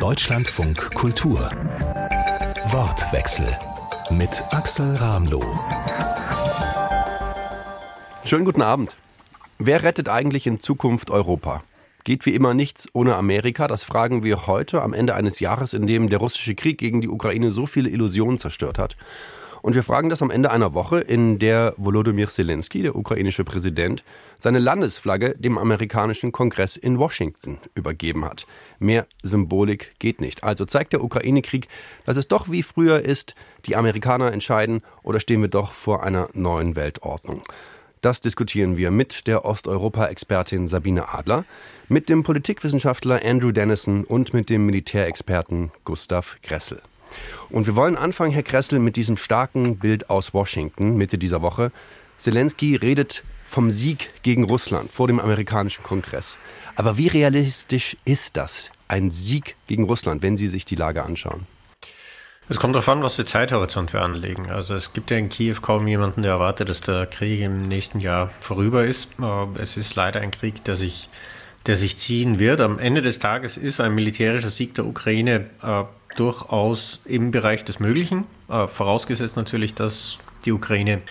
Deutschlandfunk Kultur. Wortwechsel mit Axel Ramloh. Schönen guten Abend. Wer rettet eigentlich in Zukunft Europa? Geht wie immer nichts ohne Amerika? Das fragen wir heute am Ende eines Jahres, in dem der russische Krieg gegen die Ukraine so viele Illusionen zerstört hat. Und wir fragen das am Ende einer Woche, in der Volodymyr Zelensky, der ukrainische Präsident, seine Landesflagge dem amerikanischen Kongress in Washington übergeben hat. Mehr Symbolik geht nicht. Also zeigt der Ukraine-Krieg, dass es doch wie früher ist, die Amerikaner entscheiden oder stehen wir doch vor einer neuen Weltordnung. Das diskutieren wir mit der Osteuropa-Expertin Sabine Adler, mit dem Politikwissenschaftler Andrew Dennison und mit dem Militärexperten Gustav Gressel. Und wir wollen anfangen, Herr Kressel, mit diesem starken Bild aus Washington Mitte dieser Woche. Zelensky redet vom Sieg gegen Russland vor dem amerikanischen Kongress. Aber wie realistisch ist das, ein Sieg gegen Russland, wenn Sie sich die Lage anschauen? Es kommt darauf an, was für Zeithorizont wir anlegen. Also es gibt ja in Kiew kaum jemanden, der erwartet, dass der Krieg im nächsten Jahr vorüber ist. Es ist leider ein Krieg, der sich, der sich ziehen wird. Am Ende des Tages ist ein militärischer Sieg der Ukraine äh, durchaus im Bereich des Möglichen, äh, vorausgesetzt natürlich, dass die Ukraine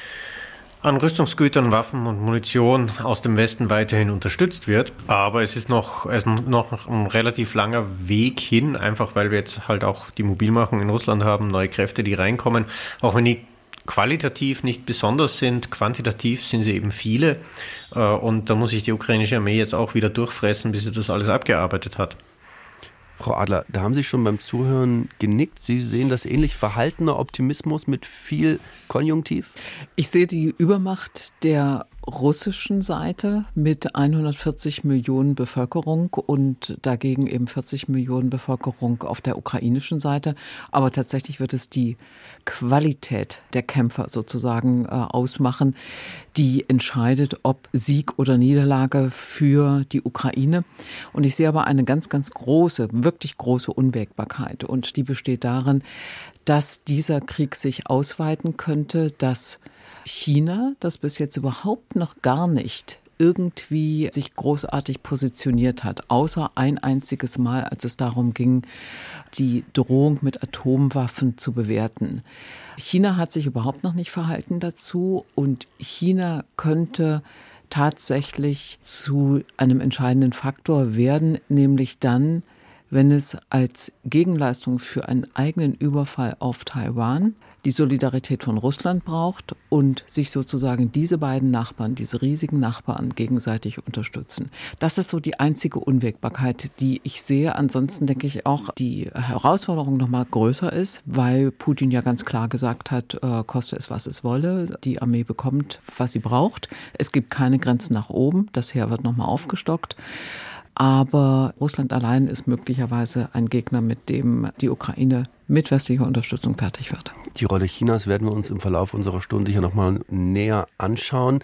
an Rüstungsgütern, Waffen und Munition aus dem Westen weiterhin unterstützt wird. Aber es ist noch, es ist noch ein relativ langer Weg hin, einfach weil wir jetzt halt auch die Mobilmachung in Russland haben, neue Kräfte, die reinkommen. Auch wenn die qualitativ nicht besonders sind, quantitativ sind sie eben viele. Äh, und da muss sich die ukrainische Armee jetzt auch wieder durchfressen, bis sie das alles abgearbeitet hat. Frau Adler, da haben Sie schon beim Zuhören genickt. Sie sehen das ähnlich verhaltener Optimismus mit viel Konjunktiv? Ich sehe die Übermacht der russischen Seite mit 140 Millionen Bevölkerung und dagegen eben 40 Millionen Bevölkerung auf der ukrainischen Seite. Aber tatsächlich wird es die Qualität der Kämpfer sozusagen äh, ausmachen, die entscheidet, ob Sieg oder Niederlage für die Ukraine. Und ich sehe aber eine ganz, ganz große, wirklich große Unwägbarkeit. Und die besteht darin, dass dieser Krieg sich ausweiten könnte, dass China, das bis jetzt überhaupt noch gar nicht irgendwie sich großartig positioniert hat, außer ein einziges Mal, als es darum ging, die Drohung mit Atomwaffen zu bewerten. China hat sich überhaupt noch nicht verhalten dazu und China könnte tatsächlich zu einem entscheidenden Faktor werden, nämlich dann, wenn es als Gegenleistung für einen eigenen Überfall auf Taiwan die Solidarität von Russland braucht und sich sozusagen diese beiden Nachbarn, diese riesigen Nachbarn gegenseitig unterstützen. Das ist so die einzige Unwägbarkeit, die ich sehe. Ansonsten denke ich auch, die Herausforderung noch mal größer ist, weil Putin ja ganz klar gesagt hat, äh, koste es, was es wolle. Die Armee bekommt, was sie braucht. Es gibt keine Grenzen nach oben. Das Heer wird noch mal aufgestockt. Aber Russland allein ist möglicherweise ein Gegner, mit dem die Ukraine mit westlicher Unterstützung fertig wird. Die Rolle Chinas werden wir uns im Verlauf unserer Stunde hier nochmal näher anschauen.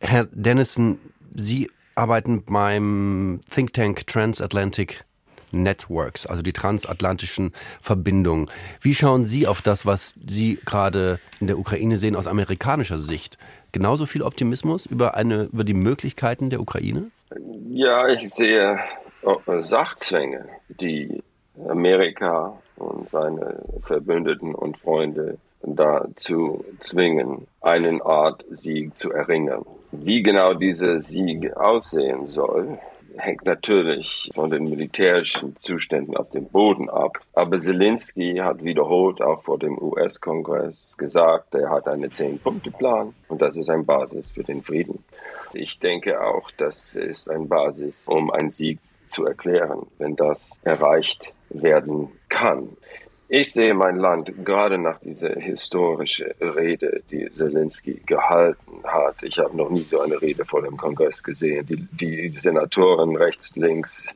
Herr Dennison, Sie arbeiten beim Think Tank Transatlantic Networks, also die transatlantischen Verbindungen. Wie schauen Sie auf das, was Sie gerade in der Ukraine sehen aus amerikanischer Sicht? Genauso viel Optimismus über, eine, über die Möglichkeiten der Ukraine? Ja, ich sehe äh, Sachzwänge, die Amerika und seine Verbündeten und Freunde dazu zwingen, einen Art Sieg zu erringen. Wie genau dieser Sieg aussehen soll, hängt natürlich von den militärischen Zuständen auf dem Boden ab. Aber Zelensky hat wiederholt auch vor dem US-Kongress gesagt, er hat einen Zehn-Punkte-Plan und das ist eine Basis für den Frieden. Ich denke auch, das ist eine Basis, um einen Sieg zu erklären, wenn das erreicht werden kann. Ich sehe mein Land gerade nach dieser historischen Rede, die Zelensky gehalten hat. Ich habe noch nie so eine Rede vor dem Kongress gesehen. Die, die Senatoren rechts, links,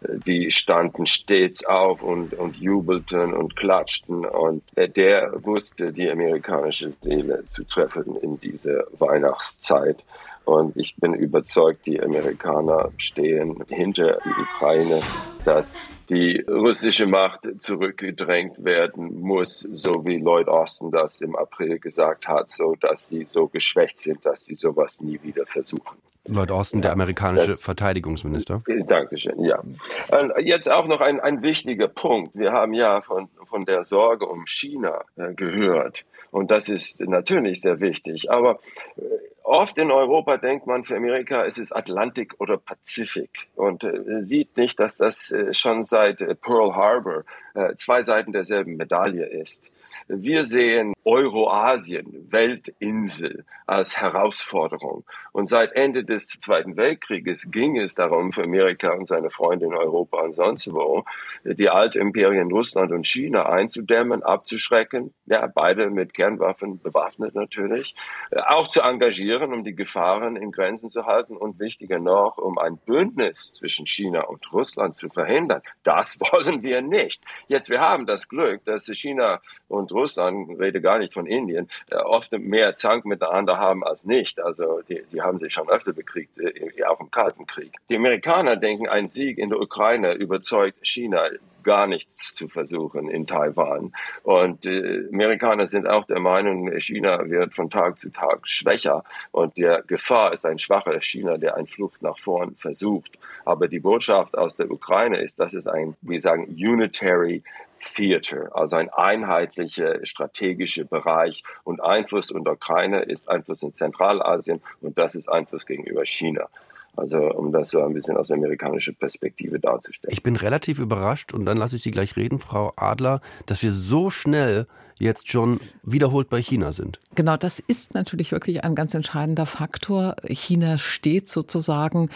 die standen stets auf und, und jubelten und klatschten. Und der wusste die amerikanische Seele zu treffen in dieser Weihnachtszeit. Und ich bin überzeugt, die Amerikaner stehen hinter die Ukraine, dass die russische Macht zurückgedrängt werden muss, so wie Lloyd Austin das im April gesagt hat, so dass sie so geschwächt sind, dass sie sowas nie wieder versuchen. Lloyd Austin, der amerikanische das, Verteidigungsminister. Dankeschön, ja. Und jetzt auch noch ein, ein wichtiger Punkt. Wir haben ja von, von der Sorge um China äh, gehört. Und das ist natürlich sehr wichtig. Aber äh, oft in Europa denkt man, für Amerika ist es Atlantik oder Pazifik und äh, sieht nicht, dass das äh, schon seit äh, Pearl Harbor äh, zwei Seiten derselben Medaille ist. Wir sehen Euroasien, Weltinsel als Herausforderung. Und seit Ende des Zweiten Weltkrieges ging es darum, für Amerika und seine Freunde in Europa und sonst wo, die Altimperien Russland und China einzudämmen, abzuschrecken, ja, beide mit Kernwaffen bewaffnet natürlich, auch zu engagieren, um die Gefahren in Grenzen zu halten und wichtiger noch, um ein Bündnis zwischen China und Russland zu verhindern. Das wollen wir nicht. Jetzt, wir haben das Glück, dass China und Russland, rede gar nicht von Indien, äh, oft mehr Zank miteinander haben als nicht. Also die, die haben sich schon öfter bekriegt, äh, auch im Kalten Krieg. Die Amerikaner denken, ein Sieg in der Ukraine überzeugt China gar nichts zu versuchen in Taiwan. Und die äh, Amerikaner sind auch der Meinung, China wird von Tag zu Tag schwächer und der Gefahr ist ein schwacher China, der eine Flucht nach vorn versucht. Aber die Botschaft aus der Ukraine ist, dass es ein, wir sagen, unitary Theater, also ein einheitlicher strategischer Bereich. Und Einfluss unter Ukraine ist Einfluss in Zentralasien und das ist Einfluss gegenüber China. Also um das so ein bisschen aus amerikanischer Perspektive darzustellen. Ich bin relativ überrascht und dann lasse ich Sie gleich reden, Frau Adler, dass wir so schnell jetzt schon wiederholt bei China sind. Genau, das ist natürlich wirklich ein ganz entscheidender Faktor. China steht sozusagen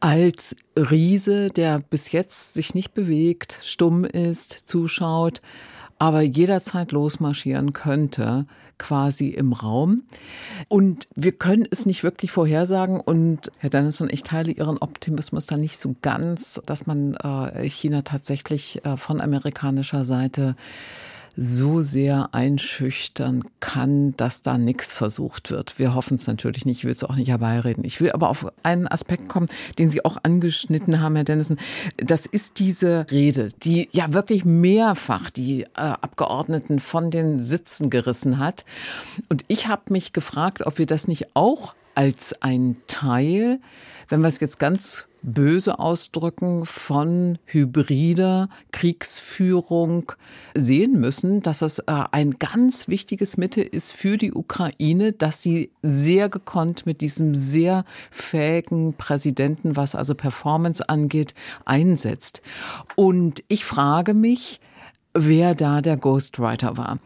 als Riese, der bis jetzt sich nicht bewegt, stumm ist, zuschaut, aber jederzeit losmarschieren könnte quasi im Raum. Und wir können es nicht wirklich vorhersagen. Und Herr Dennison, ich teile Ihren Optimismus da nicht so ganz, dass man äh, China tatsächlich äh, von amerikanischer Seite so sehr einschüchtern kann, dass da nichts versucht wird. Wir hoffen es natürlich nicht, ich will es auch nicht herbeireden. Ich will aber auf einen Aspekt kommen, den Sie auch angeschnitten haben, Herr Dennison. Das ist diese Rede, die ja wirklich mehrfach die äh, Abgeordneten von den Sitzen gerissen hat. Und ich habe mich gefragt, ob wir das nicht auch als ein Teil, wenn wir es jetzt ganz böse ausdrücken, von hybrider Kriegsführung sehen müssen, dass es äh, ein ganz wichtiges Mittel ist für die Ukraine, dass sie sehr gekonnt mit diesem sehr fähigen Präsidenten, was also Performance angeht, einsetzt. Und ich frage mich, wer da der Ghostwriter war.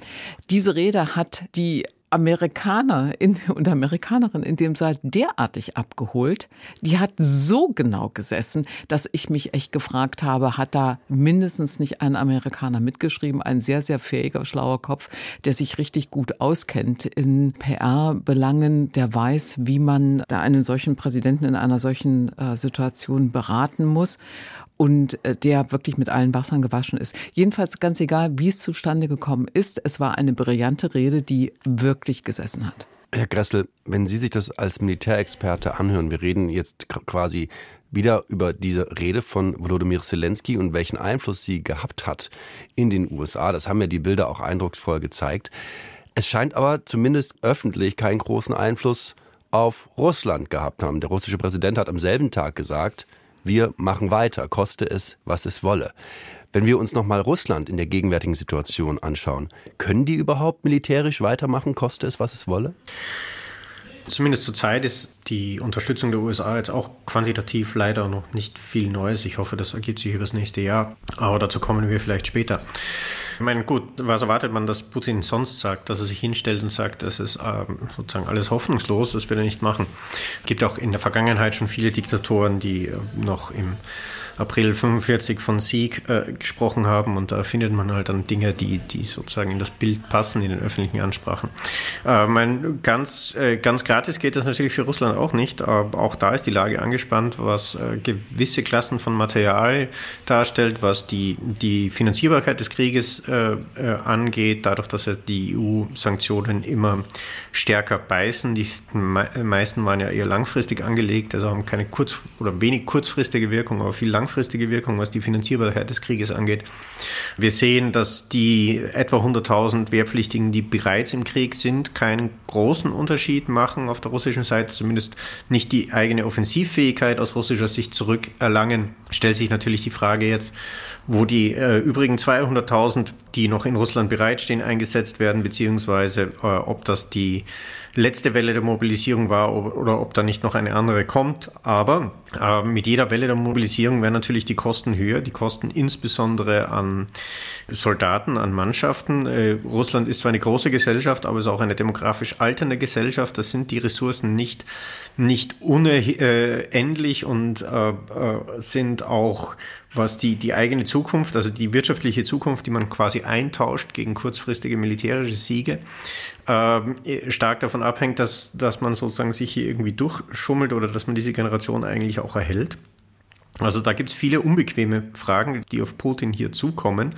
Diese Rede hat die Amerikaner in, und Amerikanerin in dem Saal derartig abgeholt. Die hat so genau gesessen, dass ich mich echt gefragt habe, hat da mindestens nicht ein Amerikaner mitgeschrieben, ein sehr, sehr fähiger, schlauer Kopf, der sich richtig gut auskennt in PR-Belangen, der weiß, wie man da einen solchen Präsidenten in einer solchen äh, Situation beraten muss und äh, der wirklich mit allen Wassern gewaschen ist. Jedenfalls ganz egal, wie es zustande gekommen ist, es war eine brillante Rede, die wirklich gesessen hat. Herr Gressel, wenn Sie sich das als Militärexperte anhören, wir reden jetzt quasi wieder über diese Rede von Volodymyr Zelensky und welchen Einfluss sie gehabt hat in den USA. Das haben ja die Bilder auch eindrucksvoll gezeigt. Es scheint aber zumindest öffentlich keinen großen Einfluss auf Russland gehabt haben. Der russische Präsident hat am selben Tag gesagt, wir machen weiter, koste es, was es wolle. Wenn wir uns nochmal Russland in der gegenwärtigen Situation anschauen, können die überhaupt militärisch weitermachen, koste es, was es wolle? Zumindest zurzeit ist die Unterstützung der USA jetzt auch quantitativ leider noch nicht viel Neues. Ich hoffe, das ergibt sich über das nächste Jahr, aber dazu kommen wir vielleicht später. Ich meine, gut, was erwartet man, dass Putin sonst sagt, dass er sich hinstellt und sagt, das ist ähm, sozusagen alles hoffnungslos, das will er nicht machen. Es gibt auch in der Vergangenheit schon viele Diktatoren, die äh, noch im April 45 von Sieg äh, gesprochen haben und da findet man halt dann Dinge, die, die sozusagen in das Bild passen, in den öffentlichen Ansprachen. Äh, mein, ganz, äh, ganz gratis geht das natürlich für Russland auch nicht, aber auch da ist die Lage angespannt, was äh, gewisse Klassen von Material darstellt, was die, die Finanzierbarkeit des Krieges äh, äh, angeht, dadurch, dass ja die EU-Sanktionen immer stärker beißen. Die meisten waren ja eher langfristig angelegt, also haben keine kurz- oder wenig kurzfristige Wirkung, aber viel langfristige langfristige Wirkung, was die Finanzierbarkeit des Krieges angeht. Wir sehen, dass die etwa 100.000 Wehrpflichtigen, die bereits im Krieg sind, keinen großen Unterschied machen auf der russischen Seite, zumindest nicht die eigene Offensivfähigkeit aus russischer Sicht zurückerlangen. Stellt sich natürlich die Frage jetzt, wo die äh, übrigen 200.000, die noch in Russland bereitstehen, eingesetzt werden, beziehungsweise äh, ob das die letzte Welle der Mobilisierung war oder ob da nicht noch eine andere kommt. Aber äh, mit jeder Welle der Mobilisierung werden natürlich die Kosten höher, die Kosten insbesondere an Soldaten, an Mannschaften. Äh, Russland ist zwar eine große Gesellschaft, aber es ist auch eine demografisch alternde Gesellschaft. Das sind die Ressourcen nicht, nicht unendlich und äh, äh, sind auch was die, die eigene Zukunft, also die wirtschaftliche Zukunft, die man quasi eintauscht gegen kurzfristige militärische Siege, äh, stark davon abhängt, dass, dass man sozusagen sich hier irgendwie durchschummelt oder dass man diese Generation eigentlich auch erhält. Also da gibt es viele unbequeme Fragen, die auf Putin hier zukommen.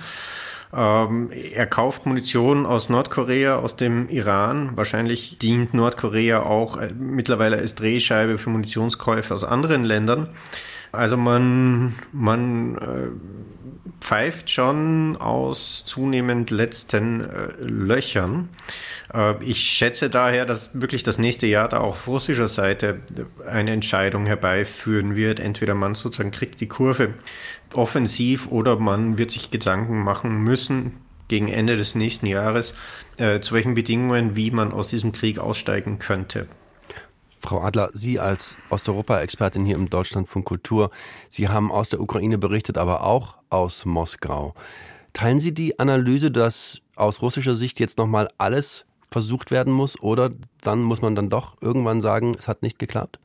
Ähm, er kauft Munition aus Nordkorea, aus dem Iran. Wahrscheinlich dient Nordkorea auch äh, mittlerweile als Drehscheibe für Munitionskäufe aus anderen Ländern. Also man, man äh, pfeift schon aus zunehmend letzten äh, Löchern. Äh, ich schätze daher, dass wirklich das nächste Jahr da auch auf russischer Seite eine Entscheidung herbeiführen wird. Entweder man sozusagen kriegt die Kurve offensiv oder man wird sich Gedanken machen müssen gegen Ende des nächsten Jahres, äh, zu welchen Bedingungen, wie man aus diesem Krieg aussteigen könnte. Frau Adler, Sie als Osteuropa-Expertin hier im Deutschlandfunk Kultur, Sie haben aus der Ukraine berichtet, aber auch aus Moskau. Teilen Sie die Analyse, dass aus russischer Sicht jetzt nochmal alles versucht werden muss oder dann muss man dann doch irgendwann sagen, es hat nicht geklappt?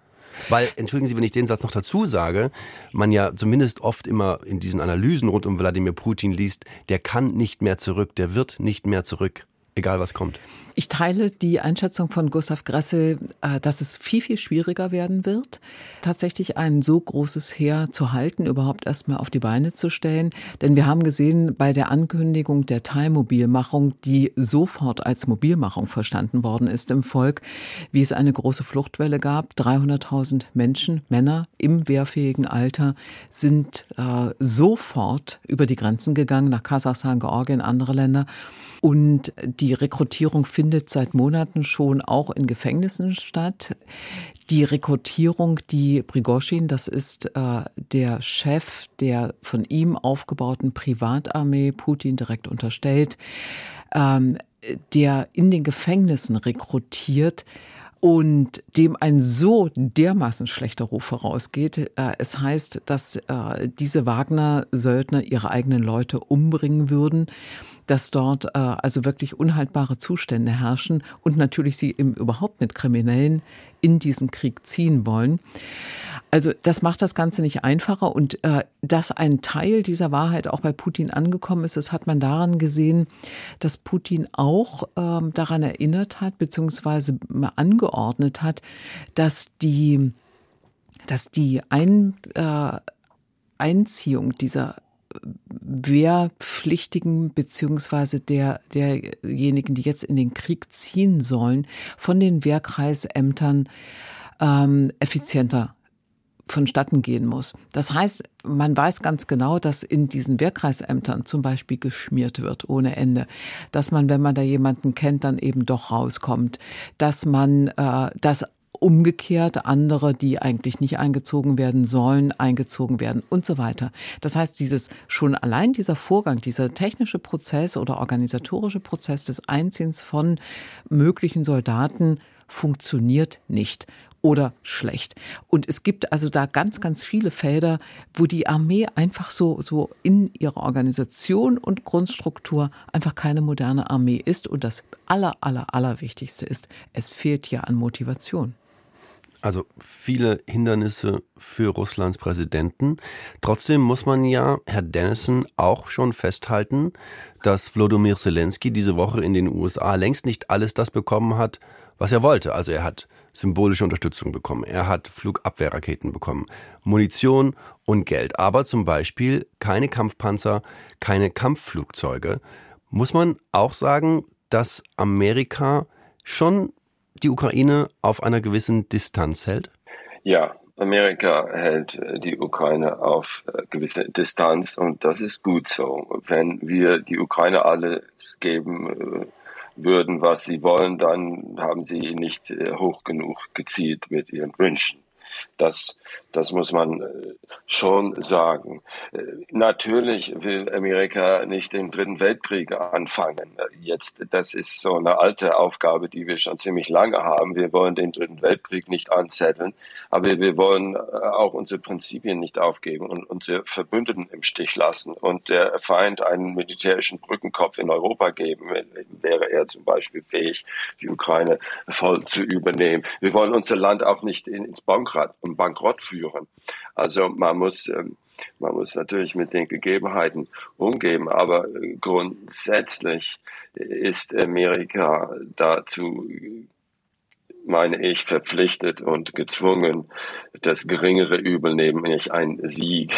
Weil, entschuldigen Sie, wenn ich den Satz noch dazu sage, man ja zumindest oft immer in diesen Analysen rund um Wladimir Putin liest, der kann nicht mehr zurück, der wird nicht mehr zurück, egal was kommt. Ich teile die Einschätzung von Gustav Gressel, äh, dass es viel, viel schwieriger werden wird, tatsächlich ein so großes Heer zu halten, überhaupt erstmal auf die Beine zu stellen. Denn wir haben gesehen, bei der Ankündigung der Teilmobilmachung, die sofort als Mobilmachung verstanden worden ist im Volk, wie es eine große Fluchtwelle gab. 300.000 Menschen, Männer im wehrfähigen Alter sind äh, sofort über die Grenzen gegangen, nach Kasachstan, Georgien, andere Länder. Und die Rekrutierung findet seit Monaten schon auch in Gefängnissen statt. Die Rekrutierung, die Prigoshin, das ist äh, der Chef der von ihm aufgebauten Privatarmee, Putin direkt unterstellt, ähm, der in den Gefängnissen rekrutiert, und dem ein so dermaßen schlechter Ruf vorausgeht. Äh, es heißt, dass äh, diese Wagner-Söldner ihre eigenen Leute umbringen würden dass dort äh, also wirklich unhaltbare Zustände herrschen und natürlich sie eben überhaupt mit Kriminellen in diesen Krieg ziehen wollen. Also das macht das Ganze nicht einfacher und äh, dass ein Teil dieser Wahrheit auch bei Putin angekommen ist, das hat man daran gesehen, dass Putin auch ähm, daran erinnert hat beziehungsweise angeordnet hat, dass die dass die Ein, äh, Einziehung dieser Wehrpflichtigen beziehungsweise der, derjenigen, die jetzt in den Krieg ziehen sollen, von den Wehrkreisämtern ähm, effizienter vonstatten gehen muss. Das heißt, man weiß ganz genau, dass in diesen Wehrkreisämtern zum Beispiel geschmiert wird ohne Ende, dass man, wenn man da jemanden kennt, dann eben doch rauskommt, dass man, äh, dass umgekehrt andere, die eigentlich nicht eingezogen werden sollen, eingezogen werden und so weiter. Das heißt, dieses schon allein dieser Vorgang, dieser technische Prozess oder organisatorische Prozess des Einziehens von möglichen Soldaten funktioniert nicht oder schlecht. Und es gibt also da ganz, ganz viele Felder, wo die Armee einfach so, so in ihrer Organisation und Grundstruktur einfach keine moderne Armee ist. Und das aller, aller, aller Wichtigste ist, es fehlt ja an Motivation. Also viele Hindernisse für Russlands Präsidenten. Trotzdem muss man ja, Herr Dennison, auch schon festhalten, dass Wladimir Zelensky diese Woche in den USA längst nicht alles das bekommen hat, was er wollte. Also er hat symbolische Unterstützung bekommen, er hat Flugabwehrraketen bekommen, Munition und Geld, aber zum Beispiel keine Kampfpanzer, keine Kampfflugzeuge. Muss man auch sagen, dass Amerika schon die Ukraine auf einer gewissen Distanz hält? Ja, Amerika hält die Ukraine auf gewisse Distanz und das ist gut so. Wenn wir die Ukraine alles geben würden, was sie wollen, dann haben sie nicht hoch genug gezielt mit ihren Wünschen. Das, das muss man äh, schon sagen. Äh, natürlich will Amerika nicht den Dritten Weltkrieg anfangen. Jetzt, das ist so eine alte Aufgabe, die wir schon ziemlich lange haben. Wir wollen den Dritten Weltkrieg nicht anzetteln, aber wir wollen äh, auch unsere Prinzipien nicht aufgeben und unsere Verbündeten im Stich lassen. Und der Feind einen militärischen Brückenkopf in Europa geben, wäre er zum Beispiel fähig, die Ukraine voll zu übernehmen. Wir wollen unser Land auch nicht ins Bankrott Bankrott führen. Also man muss, ähm, man muss natürlich mit den Gegebenheiten umgehen, aber grundsätzlich ist Amerika dazu meine ich, verpflichtet und gezwungen, das geringere Übel, nämlich ein Sieg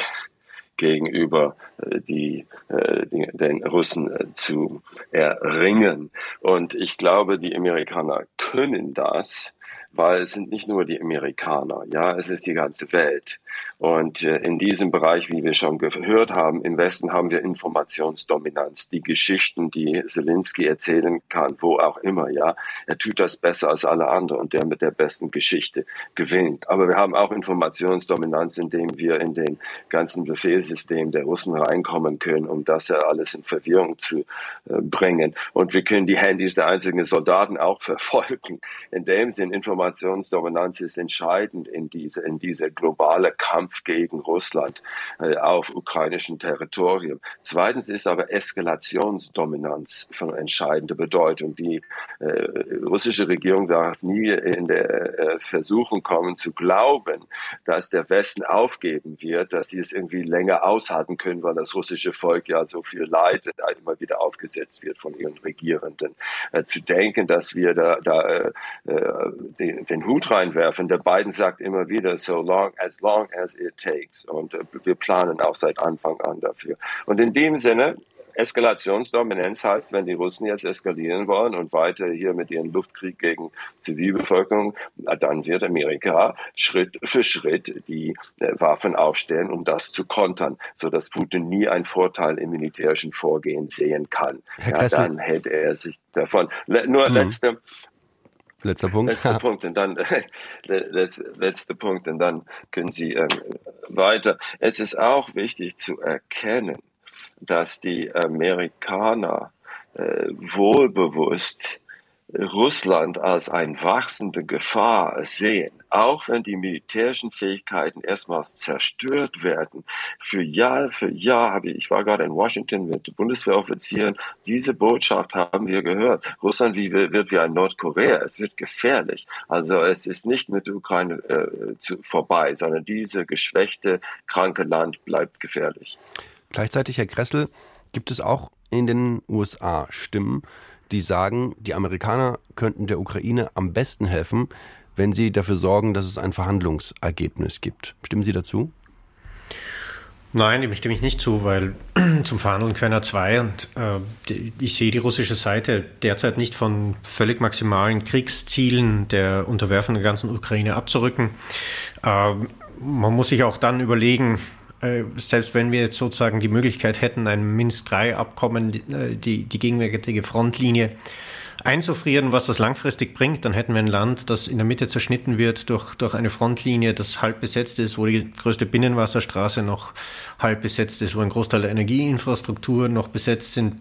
gegenüber äh, die, äh, den Russen äh, zu erringen. Und ich glaube, die Amerikaner können das weil es sind nicht nur die Amerikaner, ja, es ist die ganze Welt. Und äh, in diesem Bereich, wie wir schon gehört haben, im Westen haben wir Informationsdominanz. Die Geschichten, die Zelensky erzählen kann, wo auch immer, ja, er tut das besser als alle anderen und der mit der besten Geschichte gewinnt. Aber wir haben auch Informationsdominanz, indem wir in den ganzen Befehlssystem der Russen reinkommen können, um das ja alles in Verwirrung zu äh, bringen. Und wir können die Handys der einzelnen Soldaten auch verfolgen. In dem Sinn, Informationsdominanz ist entscheidend in diese, in diese globale Kampf gegen Russland äh, auf ukrainischem Territorium. Zweitens ist aber Eskalationsdominanz von entscheidender Bedeutung. Die äh, russische Regierung darf nie in der äh, Versuchung kommen zu glauben, dass der Westen aufgeben wird, dass sie es irgendwie länger aushalten können, weil das russische Volk ja so viel Leid immer wieder aufgesetzt wird von ihren Regierenden. Zu denken, dass wir da, da den, den Hut reinwerfen. Der Biden sagt immer wieder, so long as long as it takes. Und äh, wir planen auch seit Anfang an dafür. Und in dem Sinne, Eskalationsdominanz heißt, wenn die Russen jetzt eskalieren wollen und weiter hier mit ihrem Luftkrieg gegen Zivilbevölkerung, dann wird Amerika Schritt für Schritt die äh, Waffen aufstellen, um das zu kontern, sodass Putin nie einen Vorteil im militärischen Vorgehen sehen kann. Ja, dann hält er sich davon. nur mhm. letzte Letzter Punkt. Letzter Punkt und dann letzter letzte Punkt und dann können Sie äh, weiter. Es ist auch wichtig zu erkennen, dass die Amerikaner äh, wohlbewusst Russland als eine wachsende Gefahr sehen, auch wenn die militärischen Fähigkeiten erstmals zerstört werden. Für Jahr für Jahr habe ich, ich war gerade in Washington mit Bundeswehroffizieren, diese Botschaft haben wir gehört. Russland wird wie ein Nordkorea, es wird gefährlich. Also es ist nicht mit der Ukraine äh, zu, vorbei, sondern diese geschwächte, kranke Land bleibt gefährlich. Gleichzeitig, Herr Kressel, gibt es auch in den USA Stimmen, die sagen, die Amerikaner könnten der Ukraine am besten helfen, wenn sie dafür sorgen, dass es ein Verhandlungsergebnis gibt. Stimmen Sie dazu? Nein, dem stimme ich nicht zu, weil zum Verhandeln können ja zwei und äh, ich sehe die russische Seite derzeit nicht von völlig maximalen Kriegszielen der Unterwerfung der ganzen Ukraine abzurücken. Äh, man muss sich auch dann überlegen, äh, selbst wenn wir jetzt sozusagen die Möglichkeit hätten, ein Minsk-3-Abkommen, äh, die, die gegenwärtige Frontlinie einzufrieren, was das langfristig bringt, dann hätten wir ein Land, das in der Mitte zerschnitten wird durch, durch eine Frontlinie, das halb besetzt ist, wo die größte Binnenwasserstraße noch halb besetzt ist, wo ein Großteil der Energieinfrastruktur noch besetzt sind,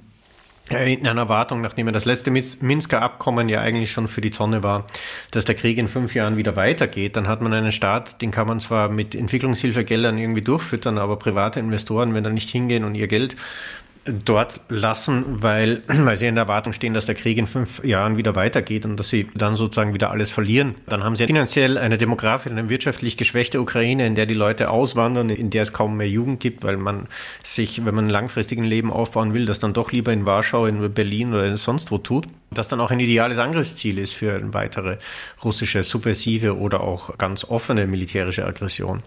in einer Erwartung, nachdem ja das letzte Minsker Abkommen ja eigentlich schon für die Tonne war, dass der Krieg in fünf Jahren wieder weitergeht, dann hat man einen Staat, den kann man zwar mit Entwicklungshilfegeldern irgendwie durchfüttern, aber private Investoren, wenn da nicht hingehen und ihr Geld dort lassen, weil, weil sie in der Erwartung stehen, dass der Krieg in fünf Jahren wieder weitergeht und dass sie dann sozusagen wieder alles verlieren. Dann haben sie finanziell eine demografisch, eine wirtschaftlich geschwächte Ukraine, in der die Leute auswandern, in der es kaum mehr Jugend gibt, weil man sich, wenn man ein langfristigen Leben aufbauen will, das dann doch lieber in Warschau, in Berlin oder sonst wo tut. Das dann auch ein ideales Angriffsziel ist für eine weitere russische subversive oder auch ganz offene militärische Aggression.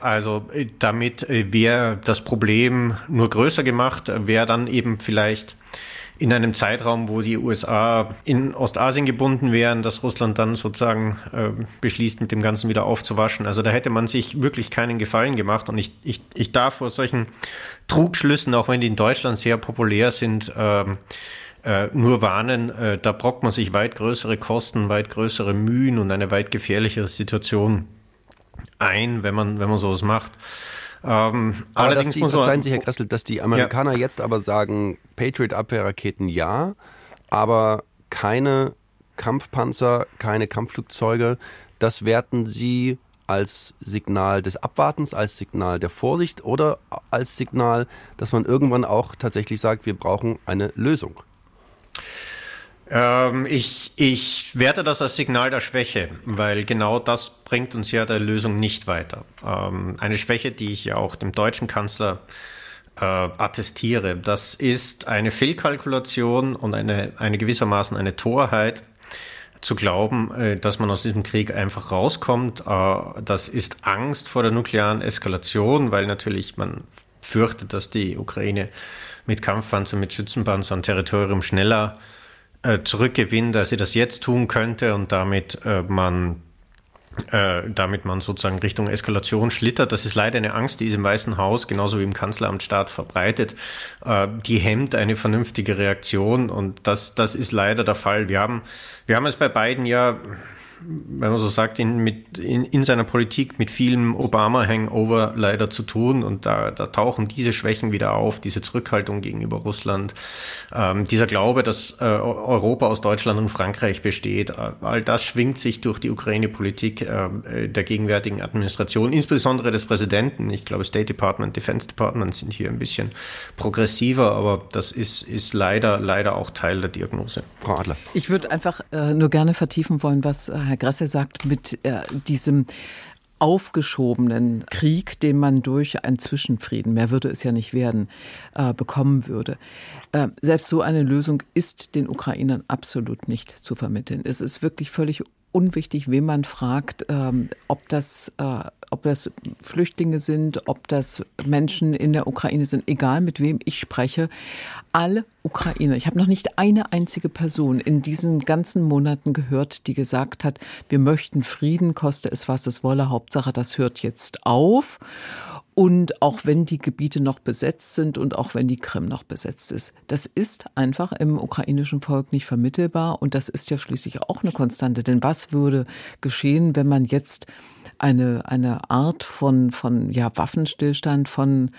Also äh, damit äh, wäre das Problem nur größer gemacht, wäre dann eben vielleicht in einem Zeitraum, wo die USA in Ostasien gebunden wären, dass Russland dann sozusagen äh, beschließt, mit dem Ganzen wieder aufzuwaschen. Also da hätte man sich wirklich keinen Gefallen gemacht. Und ich, ich, ich darf vor solchen Trugschlüssen, auch wenn die in Deutschland sehr populär sind, ähm, äh, nur warnen, äh, da brockt man sich weit größere Kosten, weit größere Mühen und eine weit gefährlichere Situation ein, wenn man, wenn man sowas macht. Ähm, aber allerdings die, muss man, verzeihen Sie, Herr Gressel, dass die Amerikaner ja. jetzt aber sagen, Patriot-Abwehrraketen ja, aber keine Kampfpanzer, keine Kampfflugzeuge. Das werten Sie als Signal des Abwartens, als Signal der Vorsicht oder als Signal, dass man irgendwann auch tatsächlich sagt, wir brauchen eine Lösung? Ähm, ich, ich werte das als Signal der Schwäche, weil genau das bringt uns ja der Lösung nicht weiter. Ähm, eine Schwäche, die ich ja auch dem deutschen Kanzler äh, attestiere. Das ist eine Fehlkalkulation und eine, eine gewissermaßen eine Torheit, zu glauben, äh, dass man aus diesem Krieg einfach rauskommt. Äh, das ist Angst vor der nuklearen Eskalation, weil natürlich man fürchtet, dass die Ukraine mit Kampfpanzern, mit Schützenpanzern Territorium schneller äh, zurückgewinnt, als sie das jetzt tun könnte und damit äh, man äh, damit man sozusagen Richtung Eskalation schlittert. Das ist leider eine Angst, die ist im Weißen Haus, genauso wie im Kanzleramtsstaat verbreitet. Äh, die hemmt eine vernünftige Reaktion und das, das ist leider der Fall. Wir haben, wir haben es bei beiden ja wenn man so sagt, in, mit, in, in seiner Politik mit vielem Obama-Hangover leider zu tun. Und da, da tauchen diese Schwächen wieder auf, diese Zurückhaltung gegenüber Russland, ähm, dieser Glaube, dass äh, Europa aus Deutschland und Frankreich besteht. All das schwingt sich durch die Ukraine-Politik äh, der gegenwärtigen Administration, insbesondere des Präsidenten. Ich glaube, State Department, Defense Department sind hier ein bisschen progressiver, aber das ist, ist leider, leider auch Teil der Diagnose. Frau Adler. Ich würde einfach äh, nur gerne vertiefen wollen, was Herr Herr Gresse sagt, mit äh, diesem aufgeschobenen Krieg, den man durch einen Zwischenfrieden, mehr würde es ja nicht werden, äh, bekommen würde. Äh, selbst so eine Lösung ist den Ukrainern absolut nicht zu vermitteln. Es ist wirklich völlig unwichtig, wen man fragt, ähm, ob das äh, ob das Flüchtlinge sind, ob das Menschen in der Ukraine sind, egal mit wem ich spreche. Alle Ukrainer, ich habe noch nicht eine einzige Person in diesen ganzen Monaten gehört, die gesagt hat, wir möchten Frieden, koste es was es wolle, Hauptsache das hört jetzt auf. Und auch wenn die Gebiete noch besetzt sind und auch wenn die Krim noch besetzt ist. Das ist einfach im ukrainischen Volk nicht vermittelbar und das ist ja schließlich auch eine Konstante. Denn was würde geschehen, wenn man jetzt eine, eine Art von, von ja, Waffenstillstand, von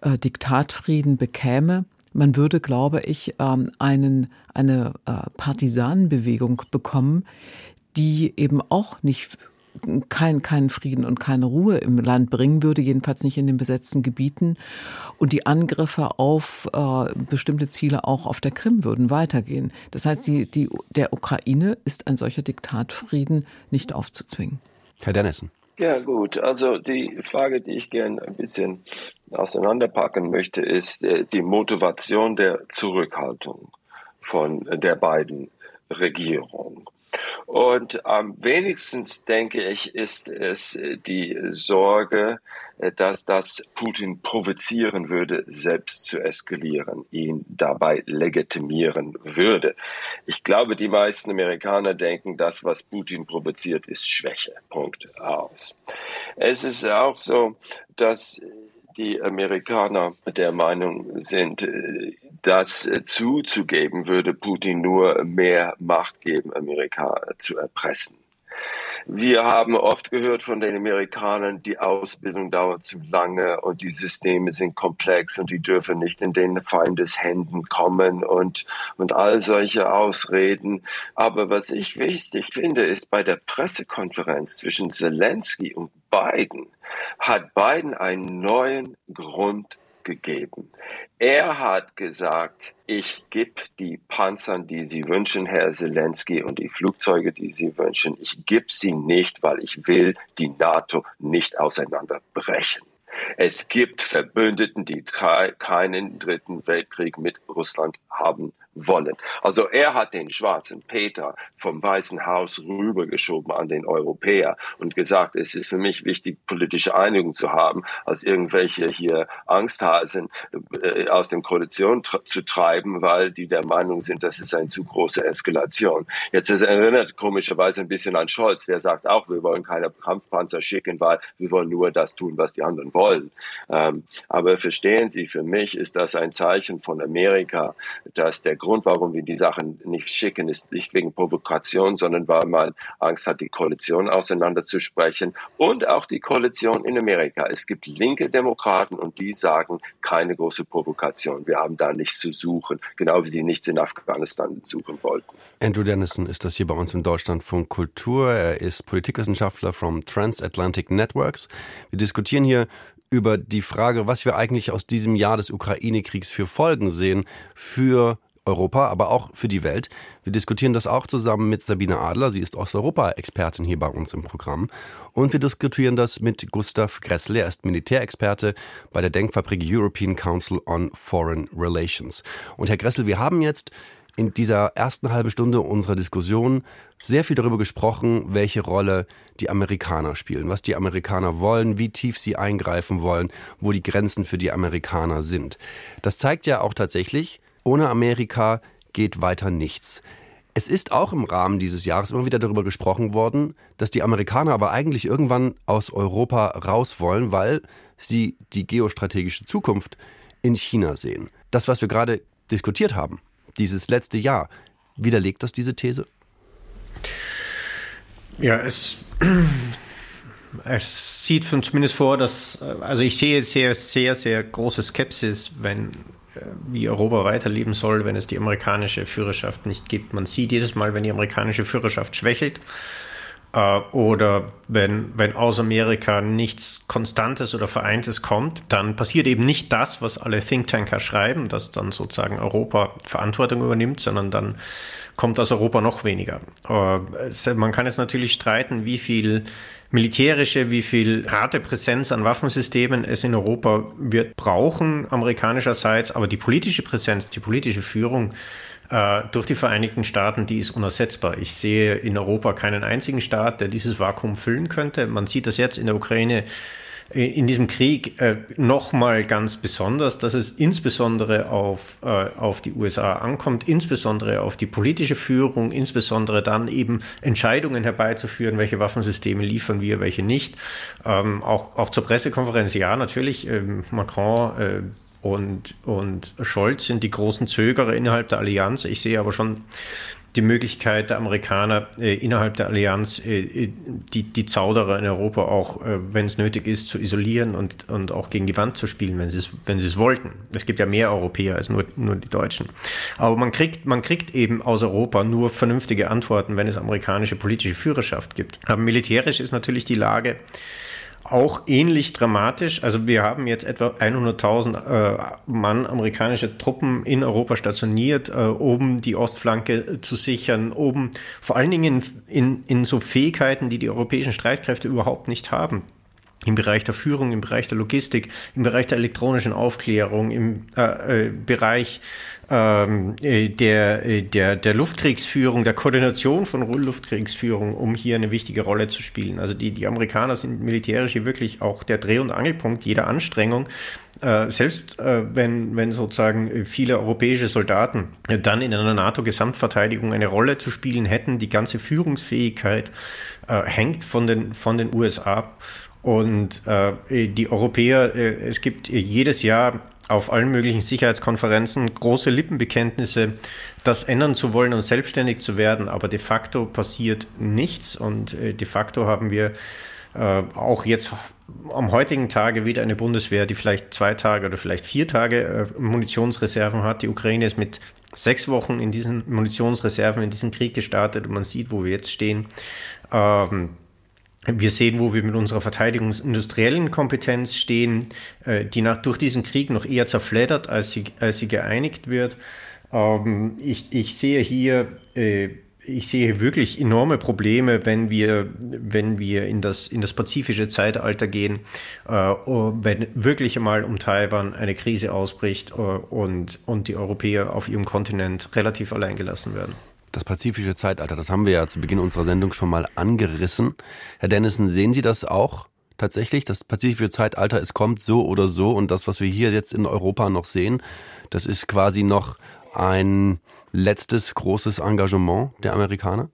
äh, Diktatfrieden bekäme? Man würde, glaube ich, ähm, einen, eine äh, Partisanenbewegung bekommen, die eben auch nicht kein, keinen Frieden und keine Ruhe im Land bringen würde, jedenfalls nicht in den besetzten Gebieten. Und die Angriffe auf äh, bestimmte Ziele auch auf der Krim würden weitergehen. Das heißt, die, die, der Ukraine ist ein solcher Diktatfrieden nicht aufzuzwingen. Herr Dennissen. Ja, gut. Also die Frage, die ich gerne ein bisschen auseinanderpacken möchte, ist äh, die Motivation der Zurückhaltung von der beiden Regierungen. Und am wenigsten, denke ich, ist es die Sorge, dass das Putin provozieren würde, selbst zu eskalieren, ihn dabei legitimieren würde. Ich glaube, die meisten Amerikaner denken, das, was Putin provoziert, ist Schwäche. Punkt aus. Es ist auch so, dass die Amerikaner der Meinung sind, das zuzugeben, würde Putin nur mehr Macht geben, Amerika zu erpressen. Wir haben oft gehört von den Amerikanern, die Ausbildung dauert zu lange und die Systeme sind komplex und die dürfen nicht in den Feindeshänden kommen und, und all solche Ausreden. Aber was ich wichtig finde, ist bei der Pressekonferenz zwischen Zelensky und Biden hat Biden einen neuen Grund gegeben. Er hat gesagt, ich gebe die Panzern, die Sie wünschen, Herr Zelensky, und die Flugzeuge, die Sie wünschen, ich gebe sie nicht, weil ich will die NATO nicht auseinanderbrechen. Es gibt Verbündeten, die keinen dritten Weltkrieg mit Russland haben wollen. Also er hat den schwarzen Peter vom Weißen Haus rübergeschoben an den Europäer und gesagt, es ist für mich wichtig, politische Einigung zu haben, als irgendwelche hier Angsthasen äh, aus dem Koalition zu treiben, weil die der Meinung sind, das ist eine zu große Eskalation. Jetzt es erinnert komischerweise ein bisschen an Scholz, der sagt auch, wir wollen keine Kampfpanzer schicken, weil wir wollen nur das tun, was die anderen wollen. Ähm, aber verstehen Sie, für mich ist das ein Zeichen von Amerika, dass der Grund, warum wir die Sachen nicht schicken, ist nicht wegen Provokation, sondern weil man Angst hat, die Koalition auseinanderzusprechen und auch die Koalition in Amerika. Es gibt linke Demokraten und die sagen, keine große Provokation. Wir haben da nichts zu suchen, genau wie sie nichts in Afghanistan suchen wollten. Andrew Dennison ist das hier bei uns im Deutschlandfunk Kultur. Er ist Politikwissenschaftler vom Transatlantic Networks. Wir diskutieren hier über die Frage, was wir eigentlich aus diesem Jahr des Ukraine-Kriegs für Folgen sehen für Europa, aber auch für die Welt. Wir diskutieren das auch zusammen mit Sabine Adler. Sie ist Osteuropa-Expertin hier bei uns im Programm. Und wir diskutieren das mit Gustav Gressel. Er ist Militärexperte bei der Denkfabrik European Council on Foreign Relations. Und Herr Gressel, wir haben jetzt in dieser ersten halben Stunde unserer Diskussion sehr viel darüber gesprochen, welche Rolle die Amerikaner spielen, was die Amerikaner wollen, wie tief sie eingreifen wollen, wo die Grenzen für die Amerikaner sind. Das zeigt ja auch tatsächlich, ohne Amerika geht weiter nichts. Es ist auch im Rahmen dieses Jahres immer wieder darüber gesprochen worden, dass die Amerikaner aber eigentlich irgendwann aus Europa raus wollen, weil sie die geostrategische Zukunft in China sehen. Das, was wir gerade diskutiert haben, dieses letzte Jahr, widerlegt das diese These? Ja, es, es sieht zumindest vor, dass, also ich sehe sehr, sehr, sehr große Skepsis, wenn wie Europa weiterleben soll, wenn es die amerikanische Führerschaft nicht gibt. Man sieht jedes Mal, wenn die amerikanische Führerschaft schwächelt äh, oder wenn, wenn aus Amerika nichts Konstantes oder Vereintes kommt, dann passiert eben nicht das, was alle Thinktanker schreiben, dass dann sozusagen Europa Verantwortung übernimmt, sondern dann kommt aus Europa noch weniger. Äh, man kann jetzt natürlich streiten, wie viel militärische, wie viel harte Präsenz an Waffensystemen es in Europa wird brauchen, amerikanischerseits, aber die politische Präsenz, die politische Führung äh, durch die Vereinigten Staaten, die ist unersetzbar. Ich sehe in Europa keinen einzigen Staat, der dieses Vakuum füllen könnte. Man sieht das jetzt in der Ukraine in diesem Krieg äh, nochmal ganz besonders, dass es insbesondere auf, äh, auf die USA ankommt, insbesondere auf die politische Führung, insbesondere dann eben Entscheidungen herbeizuführen, welche Waffensysteme liefern wir, welche nicht. Ähm, auch, auch zur Pressekonferenz, ja, natürlich, ähm, Macron äh, und, und Scholz sind die großen Zögerer innerhalb der Allianz. Ich sehe aber schon die Möglichkeit der Amerikaner äh, innerhalb der Allianz äh, äh, die, die Zauderer in Europa auch, äh, wenn es nötig ist, zu isolieren und, und auch gegen die Wand zu spielen, wenn sie es wenn es wollten. Es gibt ja mehr Europäer als nur, nur die Deutschen. Aber man kriegt, man kriegt eben aus Europa nur vernünftige Antworten, wenn es amerikanische politische Führerschaft gibt. Aber militärisch ist natürlich die Lage auch ähnlich dramatisch. Also wir haben jetzt etwa 100.000 äh, Mann amerikanische Truppen in Europa stationiert, äh, um die Ostflanke zu sichern, oben vor allen Dingen in, in so Fähigkeiten, die die europäischen Streitkräfte überhaupt nicht haben im Bereich der Führung, im Bereich der Logistik, im Bereich der elektronischen Aufklärung, im äh, äh, Bereich ähm, äh, der, äh, der, der Luftkriegsführung, der Koordination von Luftkriegsführung, um hier eine wichtige Rolle zu spielen. Also die, die Amerikaner sind militärisch hier wirklich auch der Dreh- und Angelpunkt jeder Anstrengung. Äh, selbst äh, wenn, wenn sozusagen viele europäische Soldaten dann in einer NATO-Gesamtverteidigung eine Rolle zu spielen hätten, die ganze Führungsfähigkeit äh, hängt von den, von den USA und äh, die Europäer, äh, es gibt jedes Jahr auf allen möglichen Sicherheitskonferenzen große Lippenbekenntnisse, das ändern zu wollen und selbstständig zu werden, aber de facto passiert nichts und äh, de facto haben wir äh, auch jetzt am heutigen Tage wieder eine Bundeswehr, die vielleicht zwei Tage oder vielleicht vier Tage äh, Munitionsreserven hat. Die Ukraine ist mit sechs Wochen in diesen Munitionsreserven in diesen Krieg gestartet und man sieht, wo wir jetzt stehen. Ähm, wir sehen, wo wir mit unserer verteidigungsindustriellen Kompetenz stehen, äh, die nach, durch diesen Krieg noch eher zerfleddert, als sie, als sie geeinigt wird. Ähm, ich, ich sehe hier äh, ich sehe wirklich enorme Probleme, wenn wir, wenn wir in das, in das pazifische Zeitalter gehen, äh, wenn wirklich einmal um Taiwan eine Krise ausbricht und, und die Europäer auf ihrem Kontinent relativ allein gelassen werden. Das pazifische Zeitalter, das haben wir ja zu Beginn unserer Sendung schon mal angerissen. Herr Dennison, sehen Sie das auch tatsächlich? Das pazifische Zeitalter, es kommt so oder so und das, was wir hier jetzt in Europa noch sehen, das ist quasi noch ein letztes großes Engagement der Amerikaner?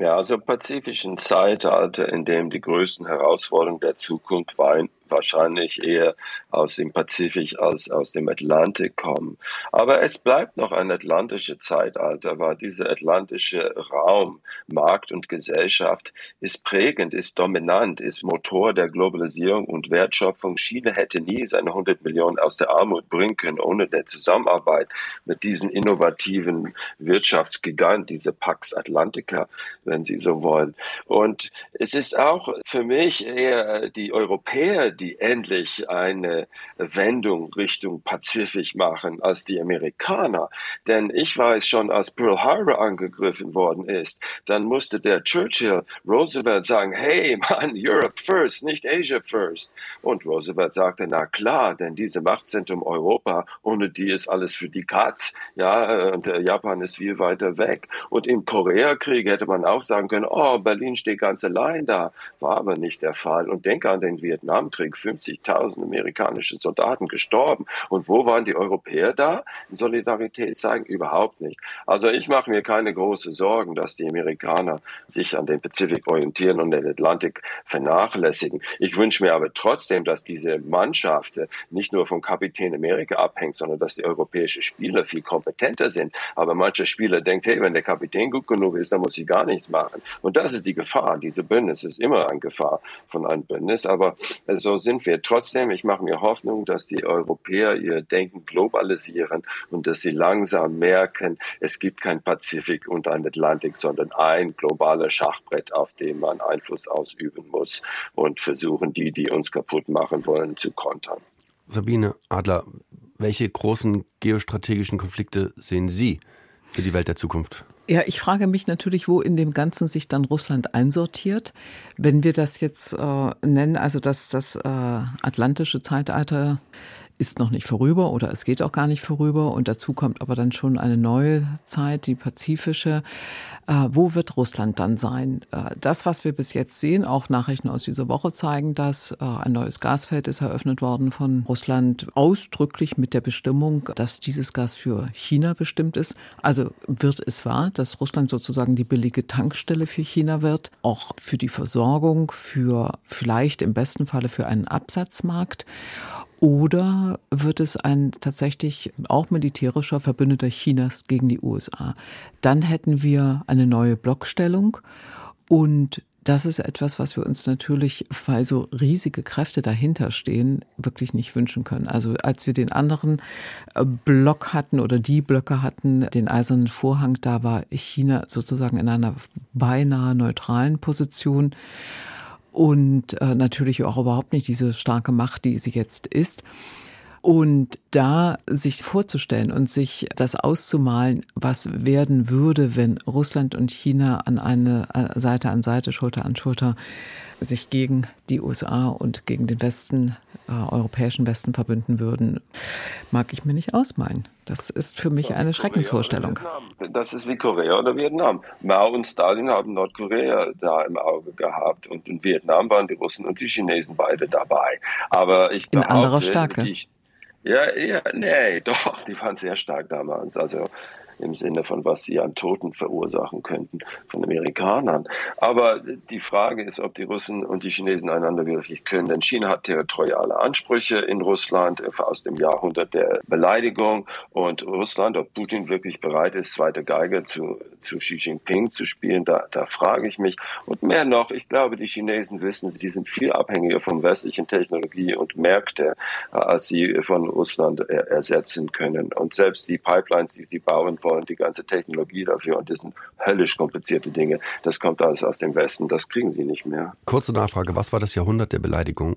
Ja, also pazifischen Zeitalter, in dem die größten Herausforderungen der Zukunft waren, wahrscheinlich eher aus dem Pazifik als aus dem Atlantik kommen. Aber es bleibt noch ein atlantisches Zeitalter, weil dieser atlantische Raum, Markt und Gesellschaft ist prägend, ist dominant, ist Motor der Globalisierung und Wertschöpfung. China hätte nie seine 100 Millionen aus der Armut bringen können, ohne der Zusammenarbeit mit diesen innovativen Wirtschaftsgigant, diese Pax Atlantica, wenn Sie so wollen. Und es ist auch für mich eher die Europäer, die endlich eine Wendung Richtung Pazifik machen als die Amerikaner. Denn ich weiß schon, als Pearl Harbor angegriffen worden ist, dann musste der Churchill Roosevelt sagen, hey man, Europe first, nicht Asia first. Und Roosevelt sagte, na klar, denn diese Machtzentrum Europa, ohne die ist alles für die Katz. Ja, und Japan ist viel weiter weg. Und im Koreakrieg hätte man auch sagen können, oh, Berlin steht ganz allein da. War aber nicht der Fall. Und denke an den Vietnamkrieg. Bürgerkrieg 50.000 amerikanische Soldaten gestorben. Und wo waren die Europäer da? Solidarität zeigen überhaupt nicht. Also ich mache mir keine großen Sorgen, dass die Amerikaner sich an den Pazifik orientieren und den Atlantik vernachlässigen. Ich wünsche mir aber trotzdem, dass diese Mannschaft nicht nur vom Kapitän Amerika abhängt, sondern dass die europäischen Spieler viel kompetenter sind. Aber manche Spieler denken, hey, wenn der Kapitän gut genug ist, dann muss ich gar nichts machen. Und das ist die Gefahr. Diese Bündnis ist immer eine Gefahr von einem Bündnis. Aber so sind wir. Trotzdem, ich mache mir Hoffnung, dass die Europäer ihr Denken globalisieren und dass sie langsam merken, es gibt kein Pazifik und ein Atlantik, sondern ein globales Schachbrett, auf dem man Einfluss ausüben muss und versuchen, die, die uns kaputt machen wollen, zu kontern. Sabine Adler, welche großen geostrategischen Konflikte sehen Sie für die Welt der Zukunft? Ja, ich frage mich natürlich, wo in dem Ganzen sich dann Russland einsortiert. Wenn wir das jetzt äh, nennen, also dass das äh, atlantische Zeitalter ist noch nicht vorüber oder es geht auch gar nicht vorüber und dazu kommt aber dann schon eine neue Zeit, die pazifische. Äh, wo wird Russland dann sein? Äh, das, was wir bis jetzt sehen, auch Nachrichten aus dieser Woche zeigen das. Äh, ein neues Gasfeld ist eröffnet worden von Russland, ausdrücklich mit der Bestimmung, dass dieses Gas für China bestimmt ist. Also wird es wahr, dass Russland sozusagen die billige Tankstelle für China wird, auch für die Versorgung, für vielleicht im besten Falle für einen Absatzmarkt. Oder wird es ein tatsächlich auch militärischer Verbündeter Chinas gegen die USA? Dann hätten wir eine neue Blockstellung und das ist etwas, was wir uns natürlich, weil so riesige Kräfte dahinter stehen, wirklich nicht wünschen können. Also als wir den anderen äh, Block hatten oder die Blöcke hatten, den eisernen Vorhang, da war China sozusagen in einer beinahe neutralen Position und äh, natürlich auch überhaupt nicht diese starke Macht, die sie jetzt ist. Und da sich vorzustellen und sich das auszumalen, was werden würde, wenn Russland und China an eine äh, Seite an Seite, Schulter an Schulter sich gegen die USA und gegen den Westen, äh, europäischen Westen verbünden würden, mag ich mir nicht ausmalen. Das ist für mich eine Schreckensvorstellung. Das ist wie Korea oder Vietnam. Mao und Stalin haben Nordkorea da im Auge gehabt und in Vietnam waren die Russen und die Chinesen beide dabei. Aber ich in anderer Stärke. Die, ja, ja, nee, doch, die waren sehr stark damals. Also im Sinne von, was sie an Toten verursachen könnten von Amerikanern. Aber die Frage ist, ob die Russen und die Chinesen einander wirklich können. Denn China hat territoriale Ansprüche in Russland aus dem Jahrhundert der Beleidigung. Und Russland, ob Putin wirklich bereit ist, zweite Geige zu, zu Xi Jinping zu spielen, da, da frage ich mich. Und mehr noch, ich glaube, die Chinesen wissen, sie sind viel abhängiger von westlichen Technologie und Märkte, äh, als sie von Russland ersetzen können. Und selbst die Pipelines, die sie bauen wollen, und die ganze Technologie dafür und das sind höllisch komplizierte Dinge. Das kommt alles aus dem Westen, das kriegen sie nicht mehr. Kurze Nachfrage, was war das Jahrhundert der Beleidigung?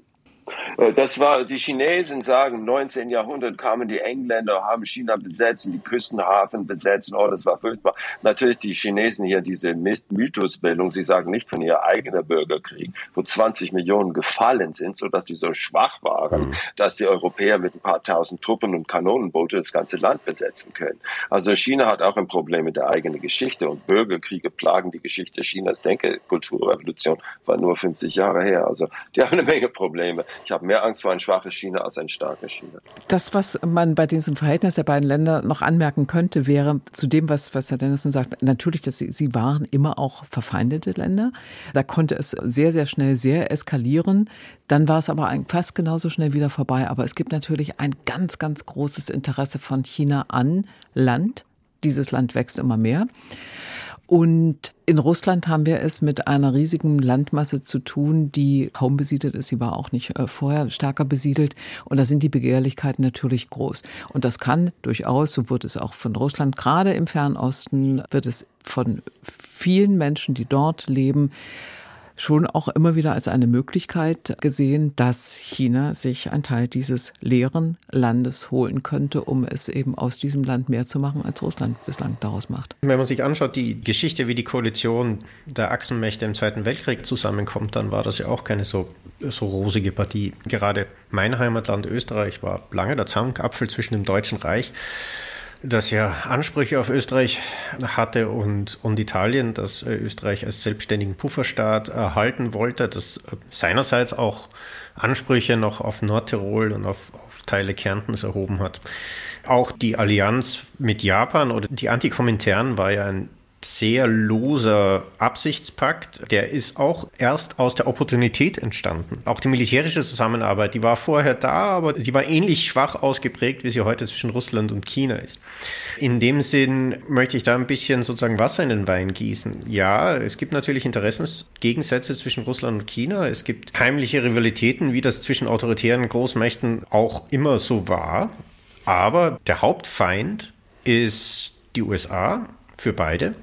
Äh, das war, die Chinesen sagen, im 19. Jahrhundert kamen die Engländer, haben China besetzt und die Küstenhafen besetzt. Oh, das war furchtbar. Natürlich die Chinesen hier diese Mythosbildung. Sie sagen nicht von ihr eigener Bürgerkrieg, wo 20 Millionen gefallen sind, so dass sie so schwach waren, mhm. dass die Europäer mit ein paar tausend Truppen und Kanonenboote das ganze Land besetzen können. Also China hat auch ein Problem mit der eigenen Geschichte und Bürgerkriege plagen die Geschichte Chinas. Ich denke, Kulturrevolution war nur 50 Jahre her. Also die haben eine Menge Probleme. Ich habe mehr Angst vor ein schwaches China als ein starkes China. Das, was man bei diesem Verhältnis der beiden Länder noch anmerken könnte, wäre zu dem, was, was Herr Dennison sagt, natürlich, dass sie, sie waren immer auch verfeindete Länder. Da konnte es sehr, sehr schnell sehr eskalieren. Dann war es aber fast genauso schnell wieder vorbei. Aber es gibt natürlich ein ganz, ganz großes Interesse von China an Land. Dieses Land wächst immer mehr. Und in Russland haben wir es mit einer riesigen Landmasse zu tun, die kaum besiedelt ist. Sie war auch nicht äh, vorher stärker besiedelt. Und da sind die Begehrlichkeiten natürlich groß. Und das kann durchaus, so wird es auch von Russland, gerade im Fernosten, wird es von vielen Menschen, die dort leben, schon auch immer wieder als eine Möglichkeit gesehen, dass China sich einen Teil dieses leeren Landes holen könnte, um es eben aus diesem Land mehr zu machen, als Russland bislang daraus macht. Wenn man sich anschaut, die Geschichte, wie die Koalition der Achsenmächte im Zweiten Weltkrieg zusammenkommt, dann war das ja auch keine so, so rosige Partie. Gerade mein Heimatland Österreich war lange der Zankapfel zwischen dem Deutschen Reich das ja Ansprüche auf Österreich hatte und, und Italien, das äh, Österreich als selbstständigen Pufferstaat erhalten wollte, das äh, seinerseits auch Ansprüche noch auf Nordtirol und auf, auf Teile Kärntens erhoben hat. Auch die Allianz mit Japan oder die Antikomintern war ja ein sehr loser Absichtspakt. Der ist auch erst aus der Opportunität entstanden. Auch die militärische Zusammenarbeit, die war vorher da, aber die war ähnlich schwach ausgeprägt, wie sie heute zwischen Russland und China ist. In dem Sinn möchte ich da ein bisschen sozusagen Wasser in den Wein gießen. Ja, es gibt natürlich Interessensgegensätze zwischen Russland und China. Es gibt heimliche Rivalitäten, wie das zwischen autoritären Großmächten auch immer so war. Aber der Hauptfeind ist die USA für beide.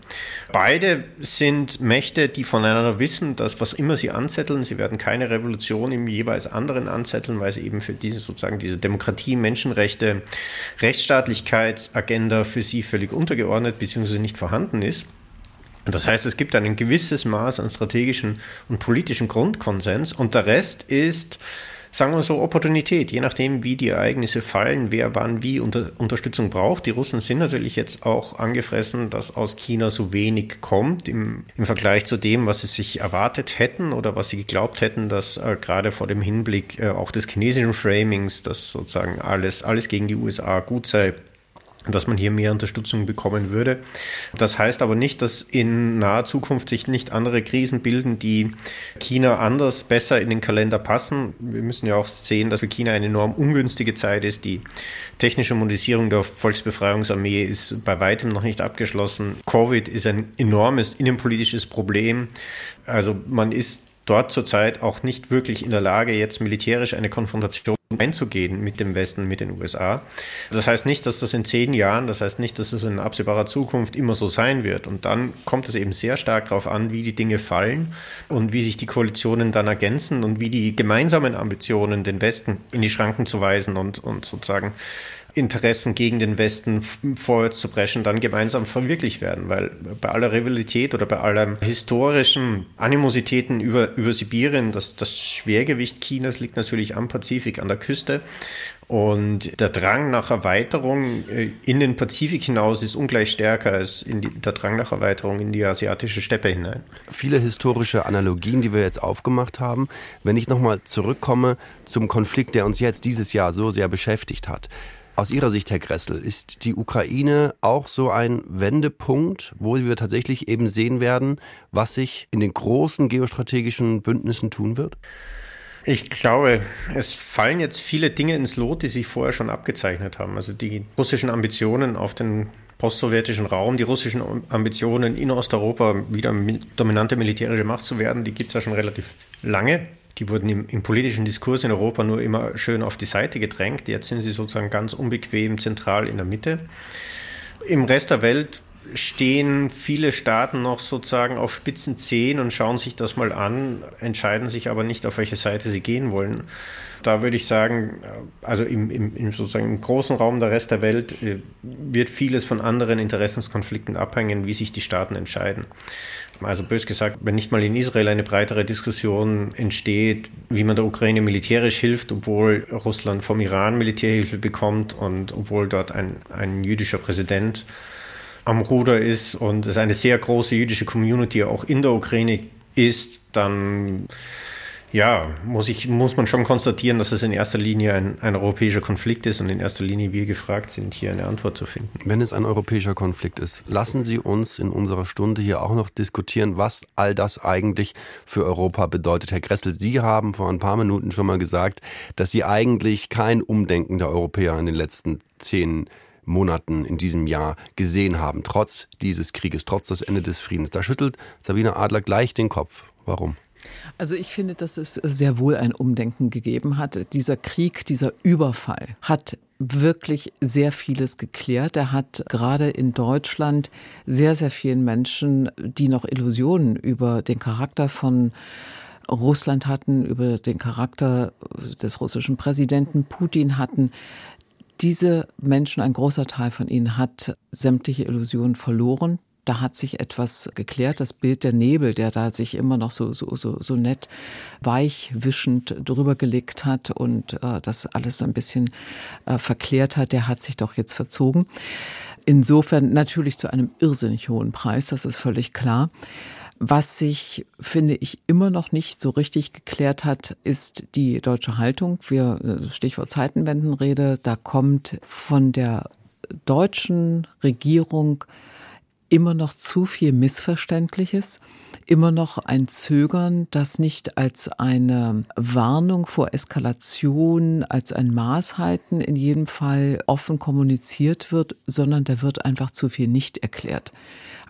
Beide sind Mächte, die voneinander wissen, dass was immer sie anzetteln, sie werden keine Revolution im jeweils anderen anzetteln, weil sie eben für diese sozusagen diese Demokratie, Menschenrechte, Rechtsstaatlichkeitsagenda für sie völlig untergeordnet bzw. nicht vorhanden ist. Das heißt, es gibt ein gewisses Maß an strategischen und politischen Grundkonsens und der Rest ist sagen wir so, Opportunität, je nachdem, wie die Ereignisse fallen, wer wann wie unter, Unterstützung braucht. Die Russen sind natürlich jetzt auch angefressen, dass aus China so wenig kommt im, im Vergleich zu dem, was sie sich erwartet hätten oder was sie geglaubt hätten, dass äh, gerade vor dem Hinblick äh, auch des chinesischen Framings, dass sozusagen alles, alles gegen die USA gut sei, dass man hier mehr Unterstützung bekommen würde. Das heißt aber nicht, dass in naher Zukunft sich nicht andere Krisen bilden, die China anders, besser in den Kalender passen. Wir müssen ja auch sehen, dass für China eine enorm ungünstige Zeit ist. Die technische Modernisierung der Volksbefreiungsarmee ist bei weitem noch nicht abgeschlossen. Covid ist ein enormes innenpolitisches Problem. Also man ist dort zurzeit auch nicht wirklich in der Lage, jetzt militärisch eine Konfrontation einzugehen mit dem Westen, mit den USA. Das heißt nicht, dass das in zehn Jahren, das heißt nicht, dass das in absehbarer Zukunft immer so sein wird. Und dann kommt es eben sehr stark darauf an, wie die Dinge fallen und wie sich die Koalitionen dann ergänzen und wie die gemeinsamen Ambitionen, den Westen in die Schranken zu weisen und, und sozusagen Interessen gegen den Westen vorwärts zu preschen, dann gemeinsam verwirklicht werden. Weil bei aller Rivalität oder bei aller historischen Animositäten über, über Sibirien, das, das Schwergewicht Chinas liegt natürlich am Pazifik, an der Küste. Und der Drang nach Erweiterung äh, in den Pazifik hinaus ist ungleich stärker als die, der Drang nach Erweiterung in die asiatische Steppe hinein. Viele historische Analogien, die wir jetzt aufgemacht haben. Wenn ich nochmal zurückkomme zum Konflikt, der uns jetzt dieses Jahr so sehr beschäftigt hat. Aus Ihrer Sicht, Herr Gressel, ist die Ukraine auch so ein Wendepunkt, wo wir tatsächlich eben sehen werden, was sich in den großen geostrategischen Bündnissen tun wird? Ich glaube, es fallen jetzt viele Dinge ins Lot, die sich vorher schon abgezeichnet haben. Also die russischen Ambitionen auf den postsowjetischen Raum, die russischen Ambitionen in Osteuropa wieder dominante militärische Macht zu werden, die gibt es ja schon relativ lange. Die wurden im, im, politischen Diskurs in Europa nur immer schön auf die Seite gedrängt. Jetzt sind sie sozusagen ganz unbequem zentral in der Mitte. Im Rest der Welt stehen viele Staaten noch sozusagen auf spitzen Zehen und schauen sich das mal an, entscheiden sich aber nicht, auf welche Seite sie gehen wollen. Da würde ich sagen, also im, im, im sozusagen im großen Raum der Rest der Welt äh, wird vieles von anderen Interessenskonflikten abhängen, wie sich die Staaten entscheiden. Also bös gesagt, wenn nicht mal in Israel eine breitere Diskussion entsteht, wie man der Ukraine militärisch hilft, obwohl Russland vom Iran Militärhilfe bekommt und obwohl dort ein, ein jüdischer Präsident am Ruder ist und es eine sehr große jüdische Community auch in der Ukraine ist, dann ja, muss, ich, muss man schon konstatieren, dass es in erster Linie ein, ein, europäischer Konflikt ist und in erster Linie wir gefragt sind, hier eine Antwort zu finden. Wenn es ein europäischer Konflikt ist, lassen Sie uns in unserer Stunde hier auch noch diskutieren, was all das eigentlich für Europa bedeutet. Herr Gressel, Sie haben vor ein paar Minuten schon mal gesagt, dass Sie eigentlich kein Umdenken der Europäer in den letzten zehn Monaten in diesem Jahr gesehen haben, trotz dieses Krieges, trotz des Ende des Friedens. Da schüttelt Sabine Adler gleich den Kopf. Warum? Also ich finde, dass es sehr wohl ein Umdenken gegeben hat. Dieser Krieg, dieser Überfall hat wirklich sehr vieles geklärt. Er hat gerade in Deutschland sehr, sehr vielen Menschen, die noch Illusionen über den Charakter von Russland hatten, über den Charakter des russischen Präsidenten Putin hatten, diese Menschen, ein großer Teil von ihnen hat sämtliche Illusionen verloren da hat sich etwas geklärt. Das Bild der Nebel, der da sich immer noch so, so, so, so nett weich wischend drüber gelegt hat und äh, das alles ein bisschen äh, verklärt hat, der hat sich doch jetzt verzogen. Insofern natürlich zu einem irrsinnig hohen Preis, das ist völlig klar. Was sich, finde ich, immer noch nicht so richtig geklärt hat, ist die deutsche Haltung. Wir, äh, Stichwort Zeitenwendenrede, da kommt von der deutschen Regierung immer noch zu viel Missverständliches, immer noch ein Zögern, das nicht als eine Warnung vor Eskalation, als ein Maßhalten in jedem Fall offen kommuniziert wird, sondern da wird einfach zu viel nicht erklärt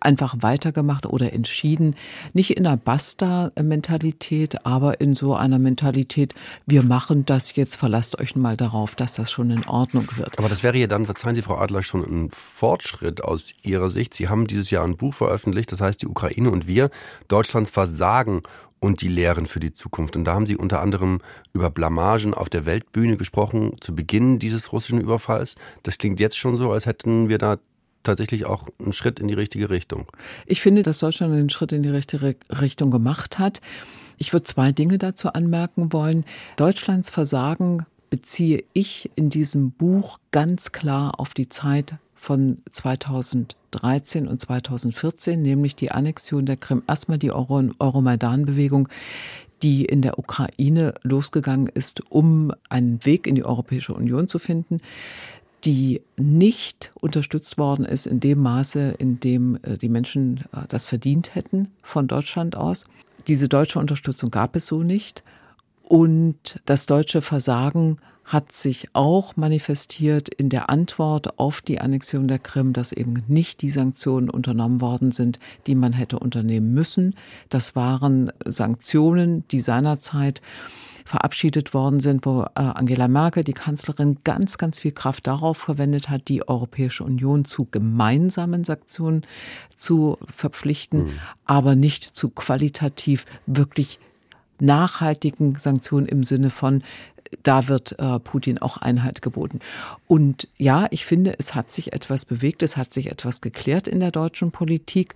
einfach weitergemacht oder entschieden. Nicht in einer Basta-Mentalität, aber in so einer Mentalität, wir machen das jetzt, verlasst euch mal darauf, dass das schon in Ordnung wird. Aber das wäre ja dann, verzeihen Sie, Frau Adler, schon ein Fortschritt aus Ihrer Sicht. Sie haben dieses Jahr ein Buch veröffentlicht, das heißt Die Ukraine und wir, Deutschlands Versagen und die Lehren für die Zukunft. Und da haben Sie unter anderem über Blamagen auf der Weltbühne gesprochen, zu Beginn dieses russischen Überfalls. Das klingt jetzt schon so, als hätten wir da tatsächlich auch einen Schritt in die richtige Richtung. Ich finde, dass Deutschland einen Schritt in die richtige Richtung gemacht hat. Ich würde zwei Dinge dazu anmerken wollen. Deutschlands Versagen beziehe ich in diesem Buch ganz klar auf die Zeit von 2013 und 2014, nämlich die Annexion der Krim. Erstmal die Euro Euromaidan-Bewegung, die in der Ukraine losgegangen ist, um einen Weg in die Europäische Union zu finden die nicht unterstützt worden ist in dem Maße, in dem äh, die Menschen äh, das verdient hätten von Deutschland aus. Diese deutsche Unterstützung gab es so nicht. Und das deutsche Versagen hat sich auch manifestiert in der Antwort auf die Annexion der Krim, dass eben nicht die Sanktionen unternommen worden sind, die man hätte unternehmen müssen. Das waren Sanktionen, die seinerzeit verabschiedet worden sind, wo äh, Angela Merkel, die Kanzlerin, ganz, ganz viel Kraft darauf verwendet hat, die Europäische Union zu gemeinsamen Sanktionen zu verpflichten, mhm. aber nicht zu qualitativ wirklich nachhaltigen Sanktionen im Sinne von da wird äh, Putin auch Einhalt geboten. Und ja, ich finde, es hat sich etwas bewegt, es hat sich etwas geklärt in der deutschen Politik.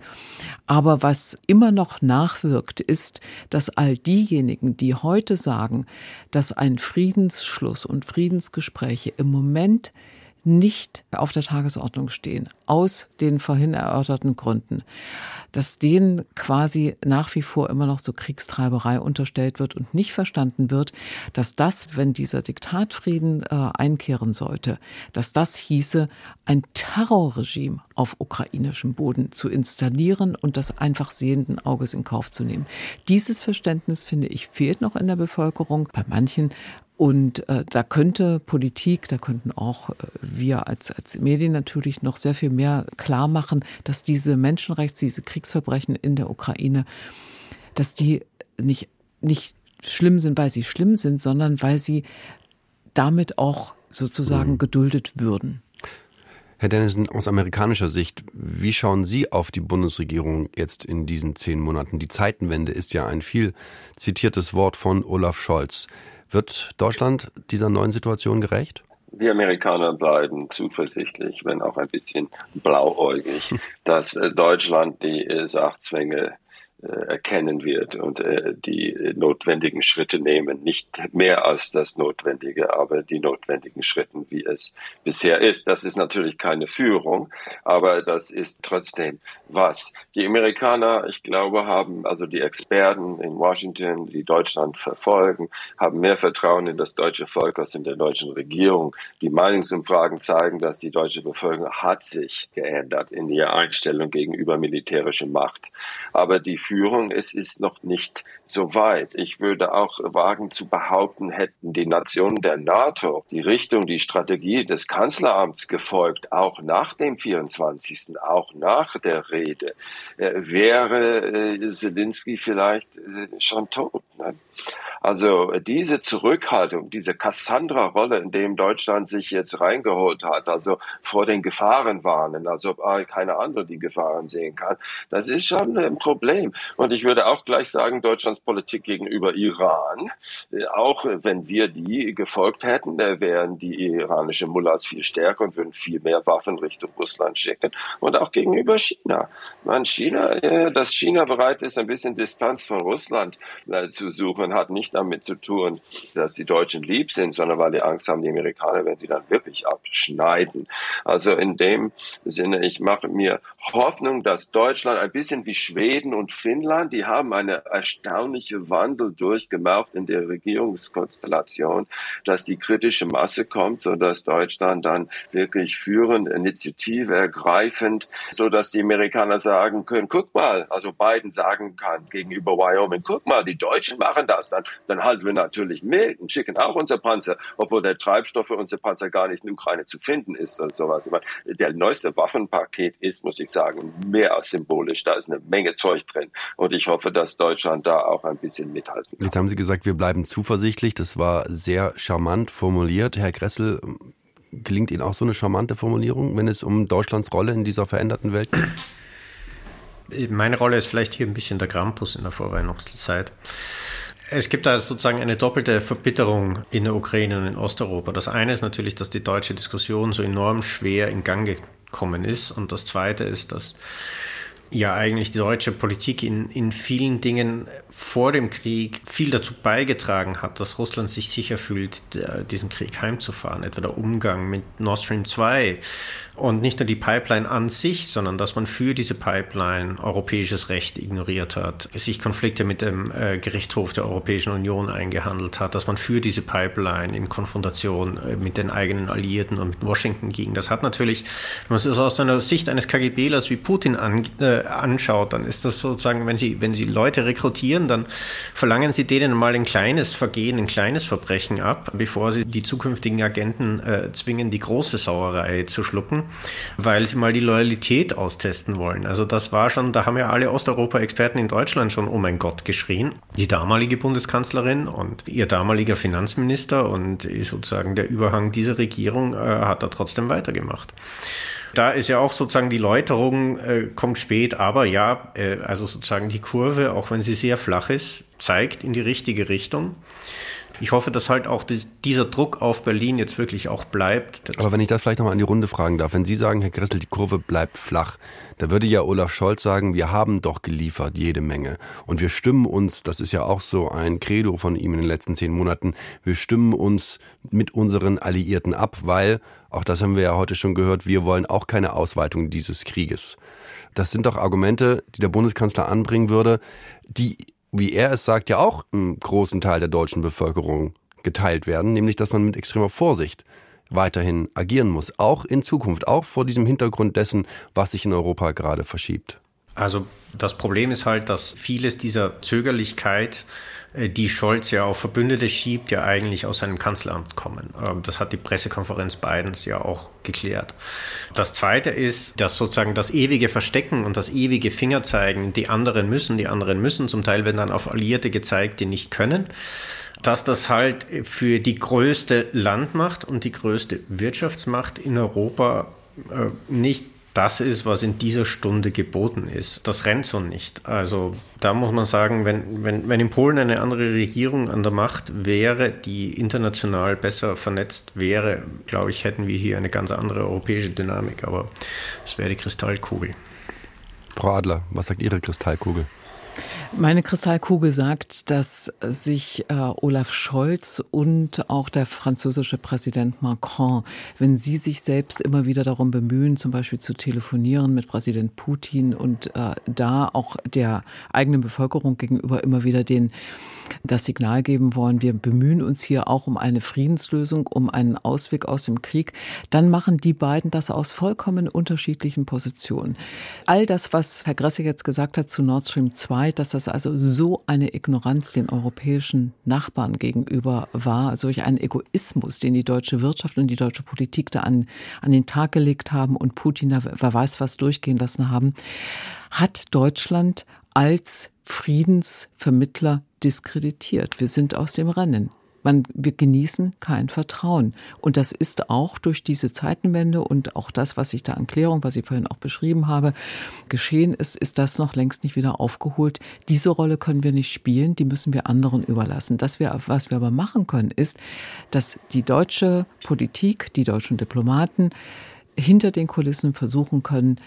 Aber was immer noch nachwirkt, ist, dass all diejenigen, die heute sagen, dass ein Friedensschluss und Friedensgespräche im Moment nicht auf der Tagesordnung stehen, aus den vorhin erörterten Gründen, dass denen quasi nach wie vor immer noch so Kriegstreiberei unterstellt wird und nicht verstanden wird, dass das, wenn dieser Diktatfrieden äh, einkehren sollte, dass das hieße, ein Terrorregime auf ukrainischem Boden zu installieren und das einfach sehenden Auges in Kauf zu nehmen. Dieses Verständnis, finde ich, fehlt noch in der Bevölkerung. Bei manchen und äh, da könnte Politik, da könnten auch äh, wir als, als Medien natürlich noch sehr viel mehr klar machen, dass diese Menschenrechts-, diese Kriegsverbrechen in der Ukraine, dass die nicht, nicht schlimm sind, weil sie schlimm sind, sondern weil sie damit auch sozusagen mhm. geduldet würden. Herr Dennison, aus amerikanischer Sicht, wie schauen Sie auf die Bundesregierung jetzt in diesen zehn Monaten? Die Zeitenwende ist ja ein viel zitiertes Wort von Olaf Scholz. Wird Deutschland dieser neuen Situation gerecht? Wir Amerikaner bleiben zuversichtlich, wenn auch ein bisschen blauäugig, dass äh, Deutschland die äh, Sachzwänge erkennen wird und äh, die notwendigen Schritte nehmen. Nicht mehr als das Notwendige, aber die notwendigen Schritte, wie es bisher ist. Das ist natürlich keine Führung, aber das ist trotzdem was. Die Amerikaner, ich glaube, haben, also die Experten in Washington, die Deutschland verfolgen, haben mehr Vertrauen in das deutsche Volk als in der deutschen Regierung. Die Meinungsumfragen zeigen, dass die deutsche Bevölkerung hat sich geändert in ihrer Einstellung gegenüber militärischer Macht. Aber die Führung, es ist noch nicht so weit. Ich würde auch wagen zu behaupten, hätten die Nationen der NATO die Richtung, die Strategie des Kanzleramts gefolgt, auch nach dem 24., auch nach der Rede, äh, wäre äh, Zelensky vielleicht äh, schon tot. Ne? Also diese Zurückhaltung, diese Cassandra-Rolle, in dem Deutschland sich jetzt reingeholt hat, also vor den Gefahren warnen, also keine andere die Gefahren sehen kann, das ist schon ein Problem. Und ich würde auch gleich sagen, Deutschlands Politik gegenüber Iran, äh, auch wenn wir die gefolgt hätten, wären die iranische Mullahs viel stärker und würden viel mehr Waffen Richtung Russland schicken. Und auch gegenüber China. Man, China, äh, dass China bereit ist, ein bisschen Distanz von Russland äh, zu suchen, hat nicht damit zu tun, dass die Deutschen lieb sind, sondern weil die Angst haben, die Amerikaner werden die dann wirklich abschneiden. Also in dem Sinne, ich mache mir Hoffnung, dass Deutschland ein bisschen wie Schweden und Finnland, die haben eine erstaunliche Wandel durchgemacht in der Regierungskonstellation, dass die kritische Masse kommt, so dass Deutschland dann wirklich führend, Initiative ergreifend, so dass die Amerikaner sagen können, guck mal, also Biden sagen kann gegenüber Wyoming, guck mal, die Deutschen machen das, dann dann halten wir natürlich mit und schicken auch unsere Panzer, obwohl der Treibstoff für unsere Panzer gar nicht in der Ukraine zu finden ist oder sowas. Der neueste Waffenpaket ist, muss ich sagen, mehr als symbolisch. Da ist eine Menge Zeug drin. Und ich hoffe, dass Deutschland da auch ein bisschen mithalten kann. Jetzt haben Sie gesagt, wir bleiben zuversichtlich. Das war sehr charmant formuliert. Herr Gressel, gelingt Ihnen auch so eine charmante Formulierung, wenn es um Deutschlands Rolle in dieser veränderten Welt geht? Meine Rolle ist vielleicht hier ein bisschen der Krampus in der Vorweihnachtszeit. Es gibt da sozusagen eine doppelte Verbitterung in der Ukraine und in Osteuropa. Das eine ist natürlich, dass die deutsche Diskussion so enorm schwer in Gang gekommen ist. Und das zweite ist, dass ja eigentlich die deutsche Politik in, in vielen Dingen vor dem Krieg viel dazu beigetragen hat, dass Russland sich sicher fühlt, diesen Krieg heimzufahren. Etwa der Umgang mit Nord Stream 2, und nicht nur die Pipeline an sich, sondern dass man für diese Pipeline europäisches Recht ignoriert hat, sich Konflikte mit dem äh, Gerichtshof der Europäischen Union eingehandelt hat, dass man für diese Pipeline in Konfrontation äh, mit den eigenen Alliierten und mit Washington ging. Das hat natürlich, wenn man es aus einer Sicht eines KGBlers wie Putin an, äh, anschaut, dann ist das sozusagen, wenn Sie, wenn Sie Leute rekrutieren, dann verlangen Sie denen mal ein kleines Vergehen, ein kleines Verbrechen ab, bevor Sie die zukünftigen Agenten äh, zwingen, die große Sauerei zu schlucken weil sie mal die Loyalität austesten wollen. Also das war schon, da haben ja alle Osteuropa-Experten in Deutschland schon, oh mein Gott, geschrien. Die damalige Bundeskanzlerin und ihr damaliger Finanzminister und sozusagen der Überhang dieser Regierung äh, hat da trotzdem weitergemacht. Da ist ja auch sozusagen die Läuterung äh, kommt spät, aber ja, äh, also sozusagen die Kurve, auch wenn sie sehr flach ist, zeigt in die richtige Richtung ich hoffe, dass halt auch dieser Druck auf Berlin jetzt wirklich auch bleibt. Aber wenn ich das vielleicht nochmal an die Runde fragen darf, wenn Sie sagen, Herr Gressel, die Kurve bleibt flach, da würde ja Olaf Scholz sagen, wir haben doch geliefert jede Menge. Und wir stimmen uns, das ist ja auch so ein Credo von ihm in den letzten zehn Monaten, wir stimmen uns mit unseren Alliierten ab, weil, auch das haben wir ja heute schon gehört, wir wollen auch keine Ausweitung dieses Krieges. Das sind doch Argumente, die der Bundeskanzler anbringen würde, die wie er es sagt, ja auch im großen Teil der deutschen Bevölkerung geteilt werden, nämlich dass man mit extremer Vorsicht weiterhin agieren muss, auch in Zukunft, auch vor diesem Hintergrund dessen, was sich in Europa gerade verschiebt. Also das Problem ist halt, dass vieles dieser Zögerlichkeit die Scholz ja auf Verbündete schiebt, ja eigentlich aus seinem Kanzleramt kommen. Ähm, das hat die Pressekonferenz Bidens ja auch geklärt. Das Zweite ist, dass sozusagen das ewige Verstecken und das ewige Fingerzeigen, die anderen müssen, die anderen müssen, zum Teil werden dann auf Alliierte gezeigt, die nicht können dass das halt für die größte Landmacht und die größte Wirtschaftsmacht in Europa äh, nicht das ist, was in dieser Stunde geboten ist. Das rennt so nicht. Also da muss man sagen, wenn, wenn, wenn in Polen eine andere Regierung an der Macht wäre, die international besser vernetzt wäre, glaube ich, hätten wir hier eine ganz andere europäische Dynamik. Aber es wäre die Kristallkugel. Frau Adler, was sagt Ihre Kristallkugel? Meine Kristallkugel sagt, dass sich äh, Olaf Scholz und auch der französische Präsident Macron, wenn sie sich selbst immer wieder darum bemühen, zum Beispiel zu telefonieren mit Präsident Putin und äh, da auch der eigenen Bevölkerung gegenüber immer wieder den das Signal geben wollen, wir bemühen uns hier auch um eine Friedenslösung, um einen Ausweg aus dem Krieg, dann machen die beiden das aus vollkommen unterschiedlichen Positionen. All das, was Herr Gresse jetzt gesagt hat zu Nord Stream 2, dass das also so eine Ignoranz den europäischen Nachbarn gegenüber war, solch ein Egoismus, den die deutsche Wirtschaft und die deutsche Politik da an, an den Tag gelegt haben und Putin da wer weiß was durchgehen lassen haben, hat Deutschland als Friedensvermittler diskreditiert. Wir sind aus dem Rennen. Man, wir genießen kein Vertrauen. Und das ist auch durch diese Zeitenwende und auch das, was ich da an Klärung, was ich vorhin auch beschrieben habe, geschehen ist, ist das noch längst nicht wieder aufgeholt. Diese Rolle können wir nicht spielen, die müssen wir anderen überlassen. Das wir, was wir aber machen können, ist, dass die deutsche Politik, die deutschen Diplomaten hinter den Kulissen versuchen können,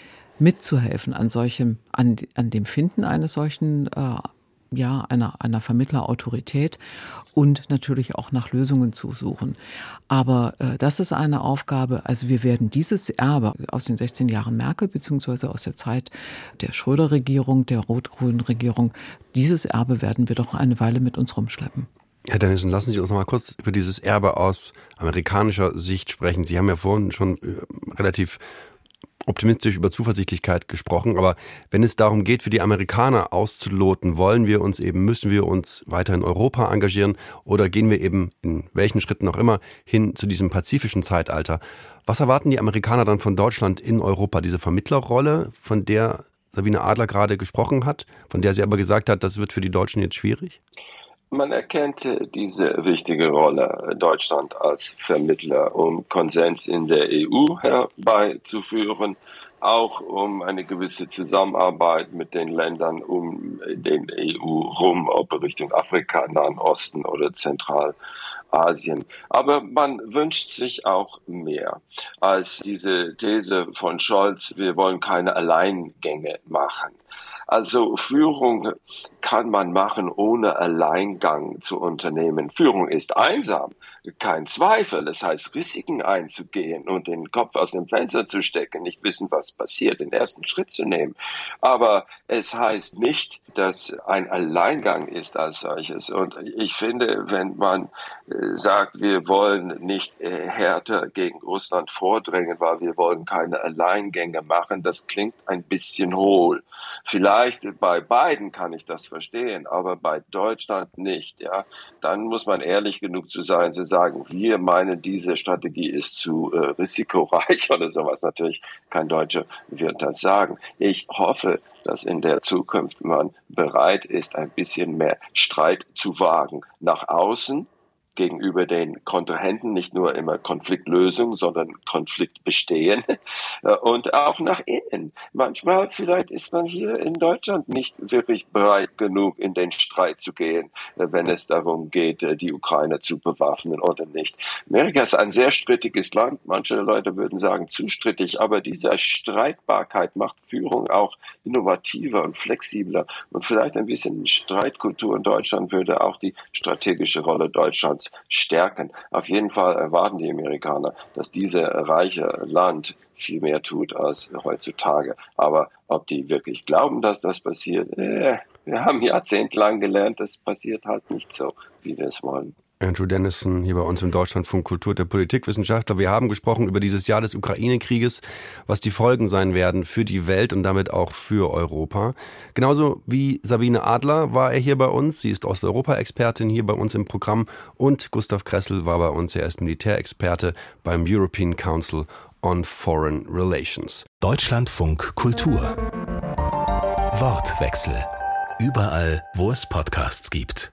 mitzuhelfen an solchem, an, an dem Finden eines solchen äh, ja, einer, einer Vermittlerautorität und natürlich auch nach Lösungen zu suchen. Aber äh, das ist eine Aufgabe, also wir werden dieses Erbe aus den 16 Jahren Merkel beziehungsweise aus der Zeit der Schröder-Regierung, der rot-grünen Regierung, dieses Erbe werden wir doch eine Weile mit uns rumschleppen. Herr Dennison, lassen Sie uns noch mal kurz über dieses Erbe aus amerikanischer Sicht sprechen. Sie haben ja vorhin schon äh, relativ optimistisch über Zuversichtlichkeit gesprochen, aber wenn es darum geht, für die Amerikaner auszuloten, wollen wir uns eben, müssen wir uns weiter in Europa engagieren oder gehen wir eben in welchen Schritten auch immer hin zu diesem pazifischen Zeitalter? Was erwarten die Amerikaner dann von Deutschland in Europa? Diese Vermittlerrolle, von der Sabine Adler gerade gesprochen hat, von der sie aber gesagt hat, das wird für die Deutschen jetzt schwierig? Man erkennt diese wichtige Rolle Deutschland als Vermittler, um Konsens in der EU herbeizuführen, auch um eine gewisse Zusammenarbeit mit den Ländern um den EU rum, ob Richtung Afrika, Nahen Osten oder Zentralasien. Aber man wünscht sich auch mehr als diese These von Scholz, wir wollen keine Alleingänge machen. Also Führung kann man machen, ohne Alleingang zu unternehmen. Führung ist einsam, kein Zweifel. Das heißt, Risiken einzugehen und den Kopf aus dem Fenster zu stecken, nicht wissen, was passiert, den ersten Schritt zu nehmen. Aber es heißt nicht, dass ein Alleingang ist als solches. Und ich finde, wenn man äh, sagt, wir wollen nicht äh, härter gegen Russland vordrängen, weil wir wollen keine Alleingänge machen, das klingt ein bisschen hohl. Vielleicht bei beiden kann ich das verstehen, aber bei Deutschland nicht. Ja, dann muss man ehrlich genug zu sein, zu sagen, wir meinen, diese Strategie ist zu äh, risikoreich oder sowas. Natürlich kein Deutscher wird das sagen. Ich hoffe, dass in der Zukunft man bereit ist, ein bisschen mehr Streit zu wagen nach außen gegenüber den Kontrahenten nicht nur immer Konfliktlösung, sondern Konflikt bestehen und auch nach innen. Manchmal vielleicht ist man hier in Deutschland nicht wirklich bereit genug, in den Streit zu gehen, wenn es darum geht, äh, die Ukraine zu bewaffnen oder nicht. Amerika ist ein sehr strittiges Land. Manche Leute würden sagen zu strittig, aber diese Streitbarkeit macht Führung auch innovativer und flexibler und vielleicht ein bisschen Streitkultur in Deutschland würde auch die strategische Rolle Deutschlands stärken. Auf jeden Fall erwarten die Amerikaner, dass dieses reiche Land viel mehr tut als heutzutage. Aber ob die wirklich glauben, dass das passiert, äh, wir haben jahrzehntelang gelernt, das passiert halt nicht so, wie wir es wollen. Andrew Dennison hier bei uns im Deutschlandfunk Kultur der Politikwissenschaftler. Wir haben gesprochen über dieses Jahr des Ukraine-Krieges, was die Folgen sein werden für die Welt und damit auch für Europa. Genauso wie Sabine Adler war er hier bei uns. Sie ist Osteuropa-Expertin hier bei uns im Programm und Gustav Kressel war bei uns. Er ist Militärexperte beim European Council on Foreign Relations. Deutschlandfunk Kultur. Wortwechsel. Überall, wo es Podcasts gibt